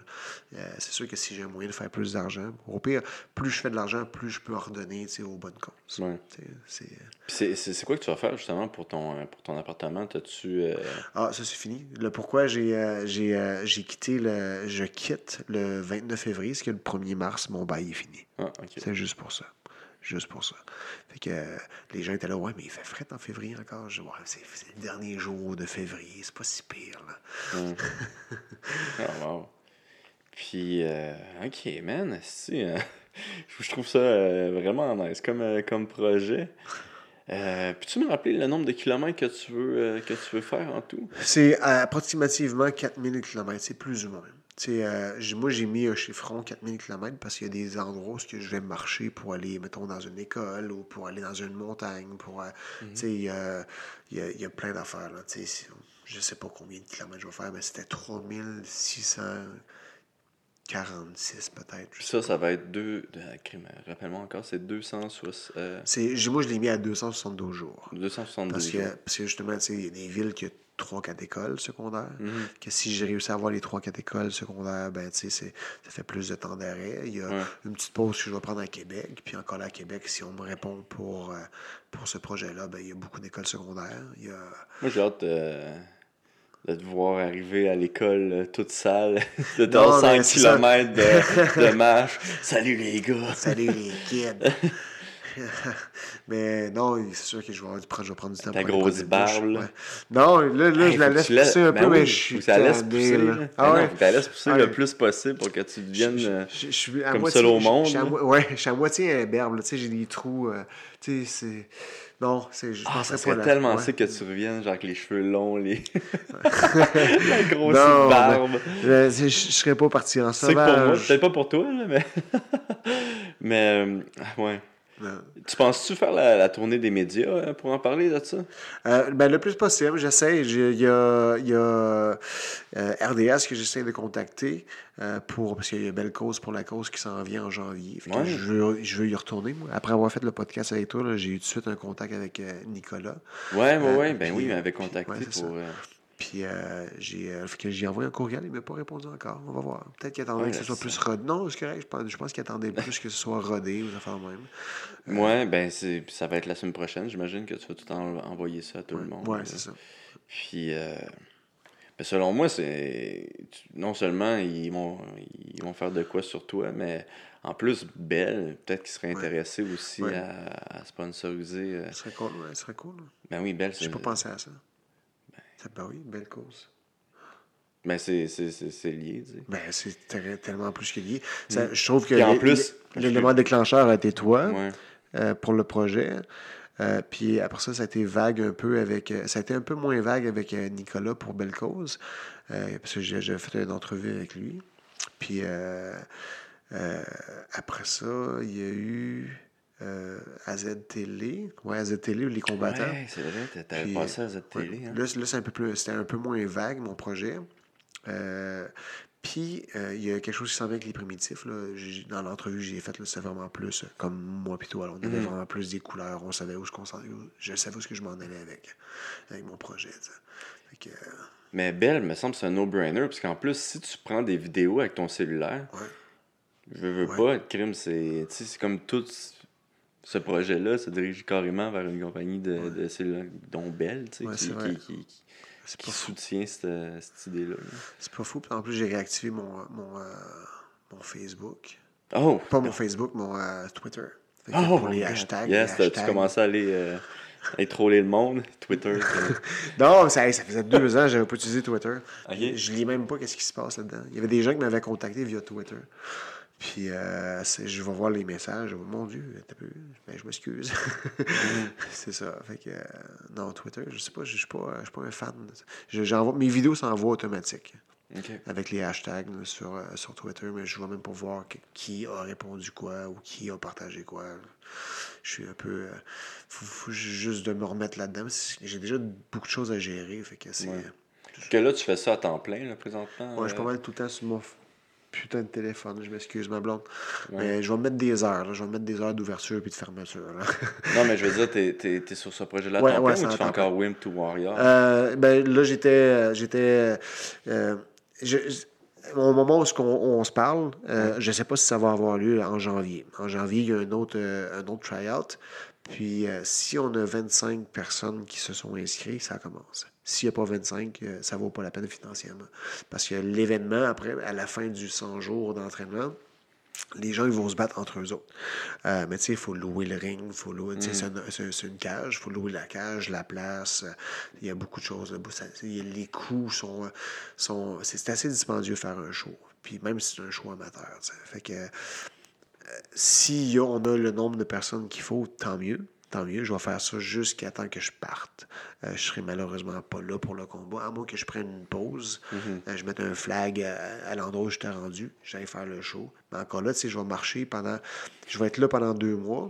Euh, c'est sûr que si j'ai un moyen de faire plus d'argent, au pire, plus je fais de l'argent, plus je peux ordonner tu aux bonnes causes. Ouais. Tu c'est- c'est- c'est c'est quoi que tu vas faire justement pour ton, euh, pour ton appartement? Euh, Ah, ça c'est fini. Le pourquoi j'ai euh, j'ai euh, j'ai quitté le. Je quitte le 29 février, parce que le 1er mars, mon bail est fini. Ah. C'est juste pour ça. Juste pour ça. Fait que euh, les gens étaient là, ouais, mais il fait frais en février encore. Je dis, ouais, c'est c'est le dernier jour de février, c'est pas si pire, là. Ah, wow. Puis, euh, ok, man, si, euh, je trouve ça euh, vraiment nice comme, comme projet. Euh, Peux-tu me rappeler le nombre de kilomètres que tu veux, euh, que tu veux faire en tout? C'est approximativement 4000 km, c'est plus ou moins. Euh, moi, j'ai mis un chiffron 4000 km parce qu'il y a des endroits où je vais marcher pour aller, mettons, dans une école ou pour aller dans une montagne. Pour, euh, sais, il y a, y a- il y a plein d'affaires. Je sais pas combien de kilomètres je vais faire, mais c'était 3646 peut-être. Ça, ça va être deux. de- crime, Rappelle-moi encore, c'est 260, euh, moi, je l'ai mis à 272 jours. 272 Parce que, jours. parce que justement, il y a des villes qui ont 3-4 écoles secondaires. Mhm. Que si j'ai réussi à avoir les 3-4 écoles secondaires, ben, tu sais, ça fait plus de temps d'arrêt. Il y a Ouais. une petite pause que je vais prendre à Québec. Puis encore là, à Québec, si on me répond pour, euh, pour ce projet-là, ben, il y a beaucoup d'écoles secondaires. Il y a... Moi, j'ai hâte euh, de te voir arriver à l'école euh, toute sale, de mais 5 c'est ça. km de, de marche. Salut les gars! Salut les kids! Mais non, c'est sûr que je vais, prendre, je vais prendre du temps Ta pour grosse barbe, là. ouais. Non, là, là Hey, je la laisse tu la- pousser un Ben peu, mais oui, je faut suis ça laisse pousser. là. là. Ah Ben non, ouais? tu la laisses pousser Ah le plus possible pour que tu deviennes. Je- euh, je, je suis à comme moitié, seul au je- monde, Je ouais, je suis à moitié imberbe. Tu sais, j'ai des trous. euh, tu sais, c'est. Non, c'est. Je Ah, penserais ça pas serait là. tellement ouais. sick que tu reviennes, genre avec les cheveux longs, les... la grosse Non, barbe. Je, je, je serais pas parti en C'est que pour moi, sauvage. peut-être pas pour toi, là, mais. mais, euh, ouais. Tu penses-tu faire la, la tournée des médias euh, pour en parler de ça? Euh, ben, le plus possible, j'essaie. Il y a, il y a euh, RDS que j'essaie de contacter euh, pour, parce qu'il y a une belle cause pour la cause qui s'en vient en janvier. Ouais. je, veux, je veux y retourner. Moi. Après avoir fait le podcast avec toi, j'ai eu tout de suite un contact avec Nicolas. Ouais, ouais, ouais. Ben puis- oui, il m'avait puis- contacté ouais, pour. Euh, Puis euh, j'ai euh, j'ai envoyé un courriel, il m'a pas répondu encore. On va voir. Peut-être qu'il attendait Ouais, que ce soit ça- plus rodé. Non, c'est correct. Je pense, je pense qu'il attendait plus que ce soit rodé des affaires même. Ouais, ben ça va être la semaine prochaine. J'imagine que tu vas tout en- envoyer ça à tout le monde. Ouais, c'est ça. Puis, euh, ben, selon moi, c'est non seulement ils vont, ils vont faire de quoi sur toi, mais en plus, Belle, peut-être qu'ils seraient Ouais. intéressés aussi à, à sponsoriser. euh. Ce serait cool, ouais, ce serait cool. Ben oui, Belle, J'ai pas pensé à ça. Ben oui, belle cause. Mais c'est c'est- c'est- c'est lié, tu sais. Ben, c'est très- tellement plus que lié. Ça, Je trouve que Puis en plus- l'é- l'élément déclencheur a été toi Ouais. euh, pour le projet. Euh, puis après ça, ça a été vague un peu avec. euh, ça a été un peu moins vague avec euh, Nicolas pour Belle Cause. euh, parce que j'ai j'ai fait une entrevue avec lui. Puis euh, euh, après ça, il y a eu euh, AZ Télé. Ouais, AZ Télé, les combattants. Ouais, c'est vrai, t'a- t'avais passé à Z Ouais. télé. Hein? Là, c'est- là, c'est un peu plus, c'était un peu moins vague, mon projet. Euh, puis, euh, il y a quelque chose qui s'en vient avec les primitifs. Là. Dans l'entrevue que j'ai faite, c'était vraiment plus euh, comme moi et toi. là. On avait Mhm. vraiment plus des couleurs. On savait où je, je savais où ce que je m'en allais avec, avec mon projet. que, euh, Mais Belle, me semble que c'est un no-brainer, parce qu'en plus, si tu prends des vidéos avec ton cellulaire, ouais. je veux Ouais. pas, crime, c'est c'est comme tout ce- ce projet-là se dirige carrément vers une compagnie de, Ouais. de cellulaires, dont Belle, tu sais, Ouais, qui, vrai. qui, qui, qui- soutient cette, cette idée-là. là. C'est pas fou. Puis En plus, j'ai réactivé mon, mon, euh, mon Facebook. Oh! Pas mon Facebook, mon euh, Twitter. Oh, pour les hashtags. Yes, les t'as- tu hashtags. commençais à aller, euh, aller troller le monde, Twitter? Non, ça, ça faisait deux ans que j'avais pas utilisé Twitter. Je lis même pas qu'est-ce qui se passe là-dedans. Il y avait des gens qui m'avaient contacté via Twitter. Puis euh, je vais voir les messages. Vais, Mon Dieu, t'as peu. Ben, je m'excuse. c'est ça. Fait que, euh, non, Twitter, je sais pas, je suis pas, je suis pas un fan. J'envoie- mes vidéos s'envoient automatiques Ok. avec les hashtags là, sur, euh, sur Twitter, mais je ne vais même pas voir que- qui a répondu quoi ou qui a partagé quoi. Je suis un peu. faut, faut juste de me remettre là-dedans. J'ai déjà beaucoup de choses à gérer. Fait que c'est. Ouais. Que là, tu fais ça à temps plein, là, présentement. Ouais, je suis pas mal tout le temps sur mon putain de téléphone. Je m'excuse, ma blonde. Ouais. Mais je vais me mettre des heures. là. Je vais me mettre des heures d'ouverture puis de fermeture. Non, mais je veux dire, t'es, t'es, t'es sur ce projet-là Ouais, ouais, ou tu fais encore Wim to Warrior? Euh, ben, là, j'étais. euh, j'étais euh, je- au moment où qu'on- on se parle, euh, je ne sais pas si ça va avoir lieu en janvier. En janvier, il y a un autre, un autre try-out. Puis, si on a 25 personnes qui se sont inscrites, ça commence. S'il n'y a pas 25, euh, ça ne vaut pas la peine financièrement. Parce que l'événement, après, à la fin du 100 jours d'entraînement, les gens ils vont se battre entre eux autres. Euh, mais tu sais, il faut louer le ring, faut louer, sais, c'est une- cage, il faut louer la cage, la place. euh, Il y a beaucoup de choses. là. Ça- les coûts sont. sont c'est assez dispendieux de faire un show. Puis même si c'est un show amateur. Fait que euh, si on a le nombre de personnes qu'il faut, tant mieux. Tant mieux, je vais faire ça jusqu'à temps que je parte. Euh, je serai malheureusement pas là pour le combat, à moins que je prenne une pause. Euh, je mette un flag à, à l'endroit où j'étais rendu, j'allais faire le show. Mais encore là, tu sais, je vais marcher pendant. Je vais être là pendant deux mois.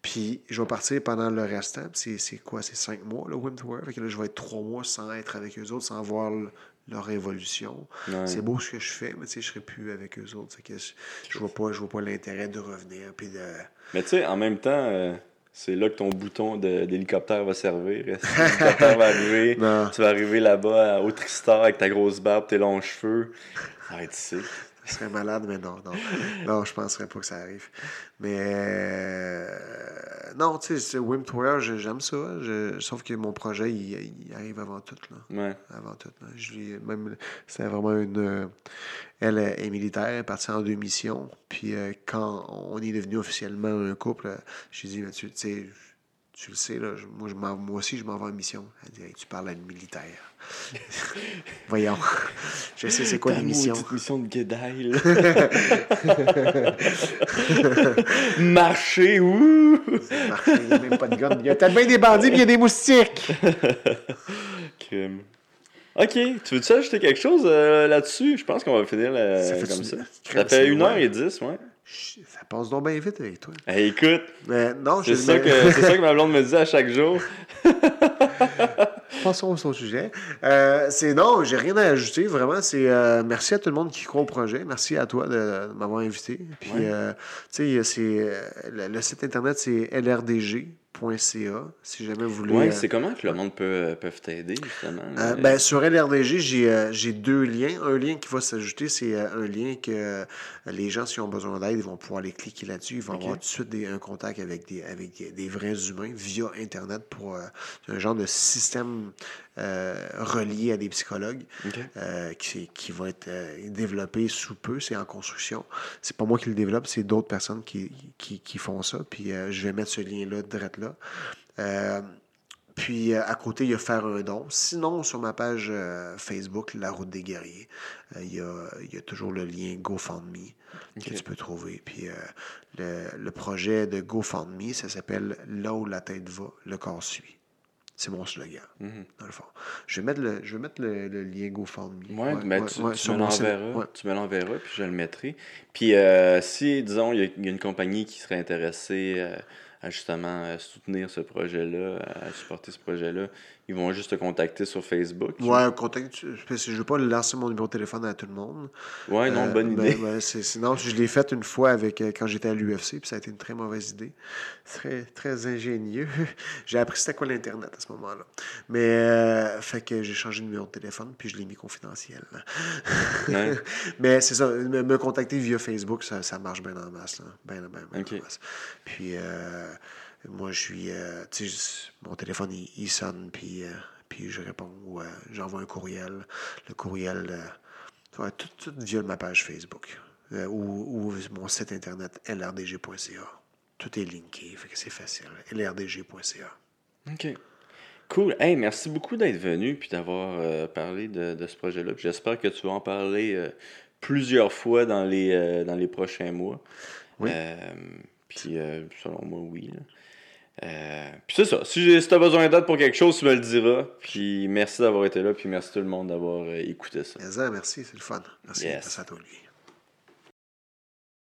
Puis je vais partir pendant le restant. C'est quoi? C'est cinq mois, le Wim Tour. Fait que là, je vais être trois mois sans être avec eux autres, sans voir le- leur évolution. Ouais. C'est beau ce que je fais, mais tu sais, je serai plus avec eux autres. Fait que je, je vois pas, je vois pas l'intérêt de revenir. Puis de. Mais tu sais, en même temps, euh, c'est là que ton bouton d'hélicoptère va servir. Si L'hélicoptère va arriver, Non. tu vas arriver là-bas au Tristar avec ta grosse barbe, tes longs cheveux. Ça va Ça serait malade, mais non, non. Non, je penserais pas que ça arrive. Mais euh, non, tu sais, c'est Wim je- j'aime ça. Je- sauf que mon projet, il, il arrive avant tout. Là. Ouais. Avant tout. là. Je lui- même, c'était vraiment une. euh, elle est militaire, elle est partie en deux missions. Puis euh, quand on est devenu officiellement un couple, euh, j'ai dit, mais tu sais, tu le sais, là, moi, je moi aussi, je m'en vais en mission. Elle dit, Hey, tu parles à une militaire. Voyons. Je sais c'est quoi Ta les missions? maudite mission de guédaille. Marcher, ouh! Marqué, Il n'y a même pas de gun. Il y a peut-être bien des bandits, puis il y a des moustiques. Crime. Ok, tu veux-tu ajouter quelque chose euh, là-dessus? Je pense qu'on va finir euh, Ça fait comme ça. Ça fait c'est 1h10, ouais. Ça passe donc bien vite avec toi. Hey, écoute, non, c'est ça, que, ça que ma blonde me dit à chaque jour. Passons au sujet. Euh, c'est non, j'ai rien à ajouter. Vraiment, c'est euh, merci à tout le monde qui croit au projet. Merci à toi de, de m'avoir invité. Puis, Ouais. euh, tu sais, c'est euh, le, le site internet c'est lrdg.ca. Si jamais vous voulez. Ouais, euh, c'est comment que le monde peut, euh, peuvent t'aider, justement? Euh, ben, sur LRDG, j'ai euh, j'ai deux liens. Un lien qui va s'ajouter, c'est euh, un lien que les gens, s'ils ont besoin d'aide, ils vont pouvoir aller cliquer là-dessus. Ils vont avoir tout de suite des- un contact avec des, avec des, des vrais humains via Internet pour un genre de système relié à des psychologues qui, qui va être développé sous peu. C'est en construction. C'est pas moi qui le développe, c'est d'autres personnes qui, qui, qui font ça. Puis je vais mettre ce lien-là direct là. Euh, puis euh, à côté, il y a faire un don. Sinon, sur ma page euh, Facebook, La Route des Guerriers, euh, il, y a, il y a toujours le lien GoFundMe que tu peux trouver. Puis le, le projet de GoFundMe, ça s'appelle Là où la tête va, le corps suit. C'est mon slogan, Mhm. dans le fond. Je vais mettre le, je vais mettre le, le lien GoFundMe. Ouais, ben, tu, me l'enverras. Tu me l'enverras, puis je le mettrai. Puis si, disons, il y, a- il y a une compagnie qui serait intéressée à justement euh, soutenir ce projet-là, à supporter ce projet-là, ils vont juste te contacter sur Facebook. Ouais, contact, parce que je ne veux pas lancer mon numéro de téléphone à tout le monde. Ouais, non, Euh, bonne ben, idée. ben, c'est- sinon, je l'ai fait une fois avec euh, quand j'étais à l'UFC, puis ça a été une très mauvaise idée. Très, très ingénieux. j'ai appris c'était quoi l'Internet à ce moment-là. Mais, euh, fait que j'ai changé de numéro de téléphone, puis je l'ai mis confidentiel. Ouais. Mais c'est ça, me, me contacter via Facebook, ça, ça marche bien en masse. Là. Ben, ben, ben Ok. en masse. Puis, euh, moi, je suis. euh, tu sais, mon téléphone, il, il sonne, puis, euh, puis je réponds, ou euh, j'envoie un courriel. Le courriel, ouais, tout, tout via ma page Facebook. ou, ou mon site internet lrdg.ca. Tout est linké, fait que c'est facile. lrdg.ca. OK. Cool. Hey, merci beaucoup d'être venu puis d'avoir parlé de, de ce projet-là. J'espère que tu vas en parler plusieurs fois dans les, dans les prochains mois. Oui. Puis euh, selon moi, oui. là. Euh, puis c'est ça. Si, si tu as besoin d'aide pour quelque chose, tu me le diras. Puis merci d'avoir été là. Puis merci tout le monde d'avoir euh, écouté ça. Merci, c'est le fun. Merci, Yes. merci à toi, lui.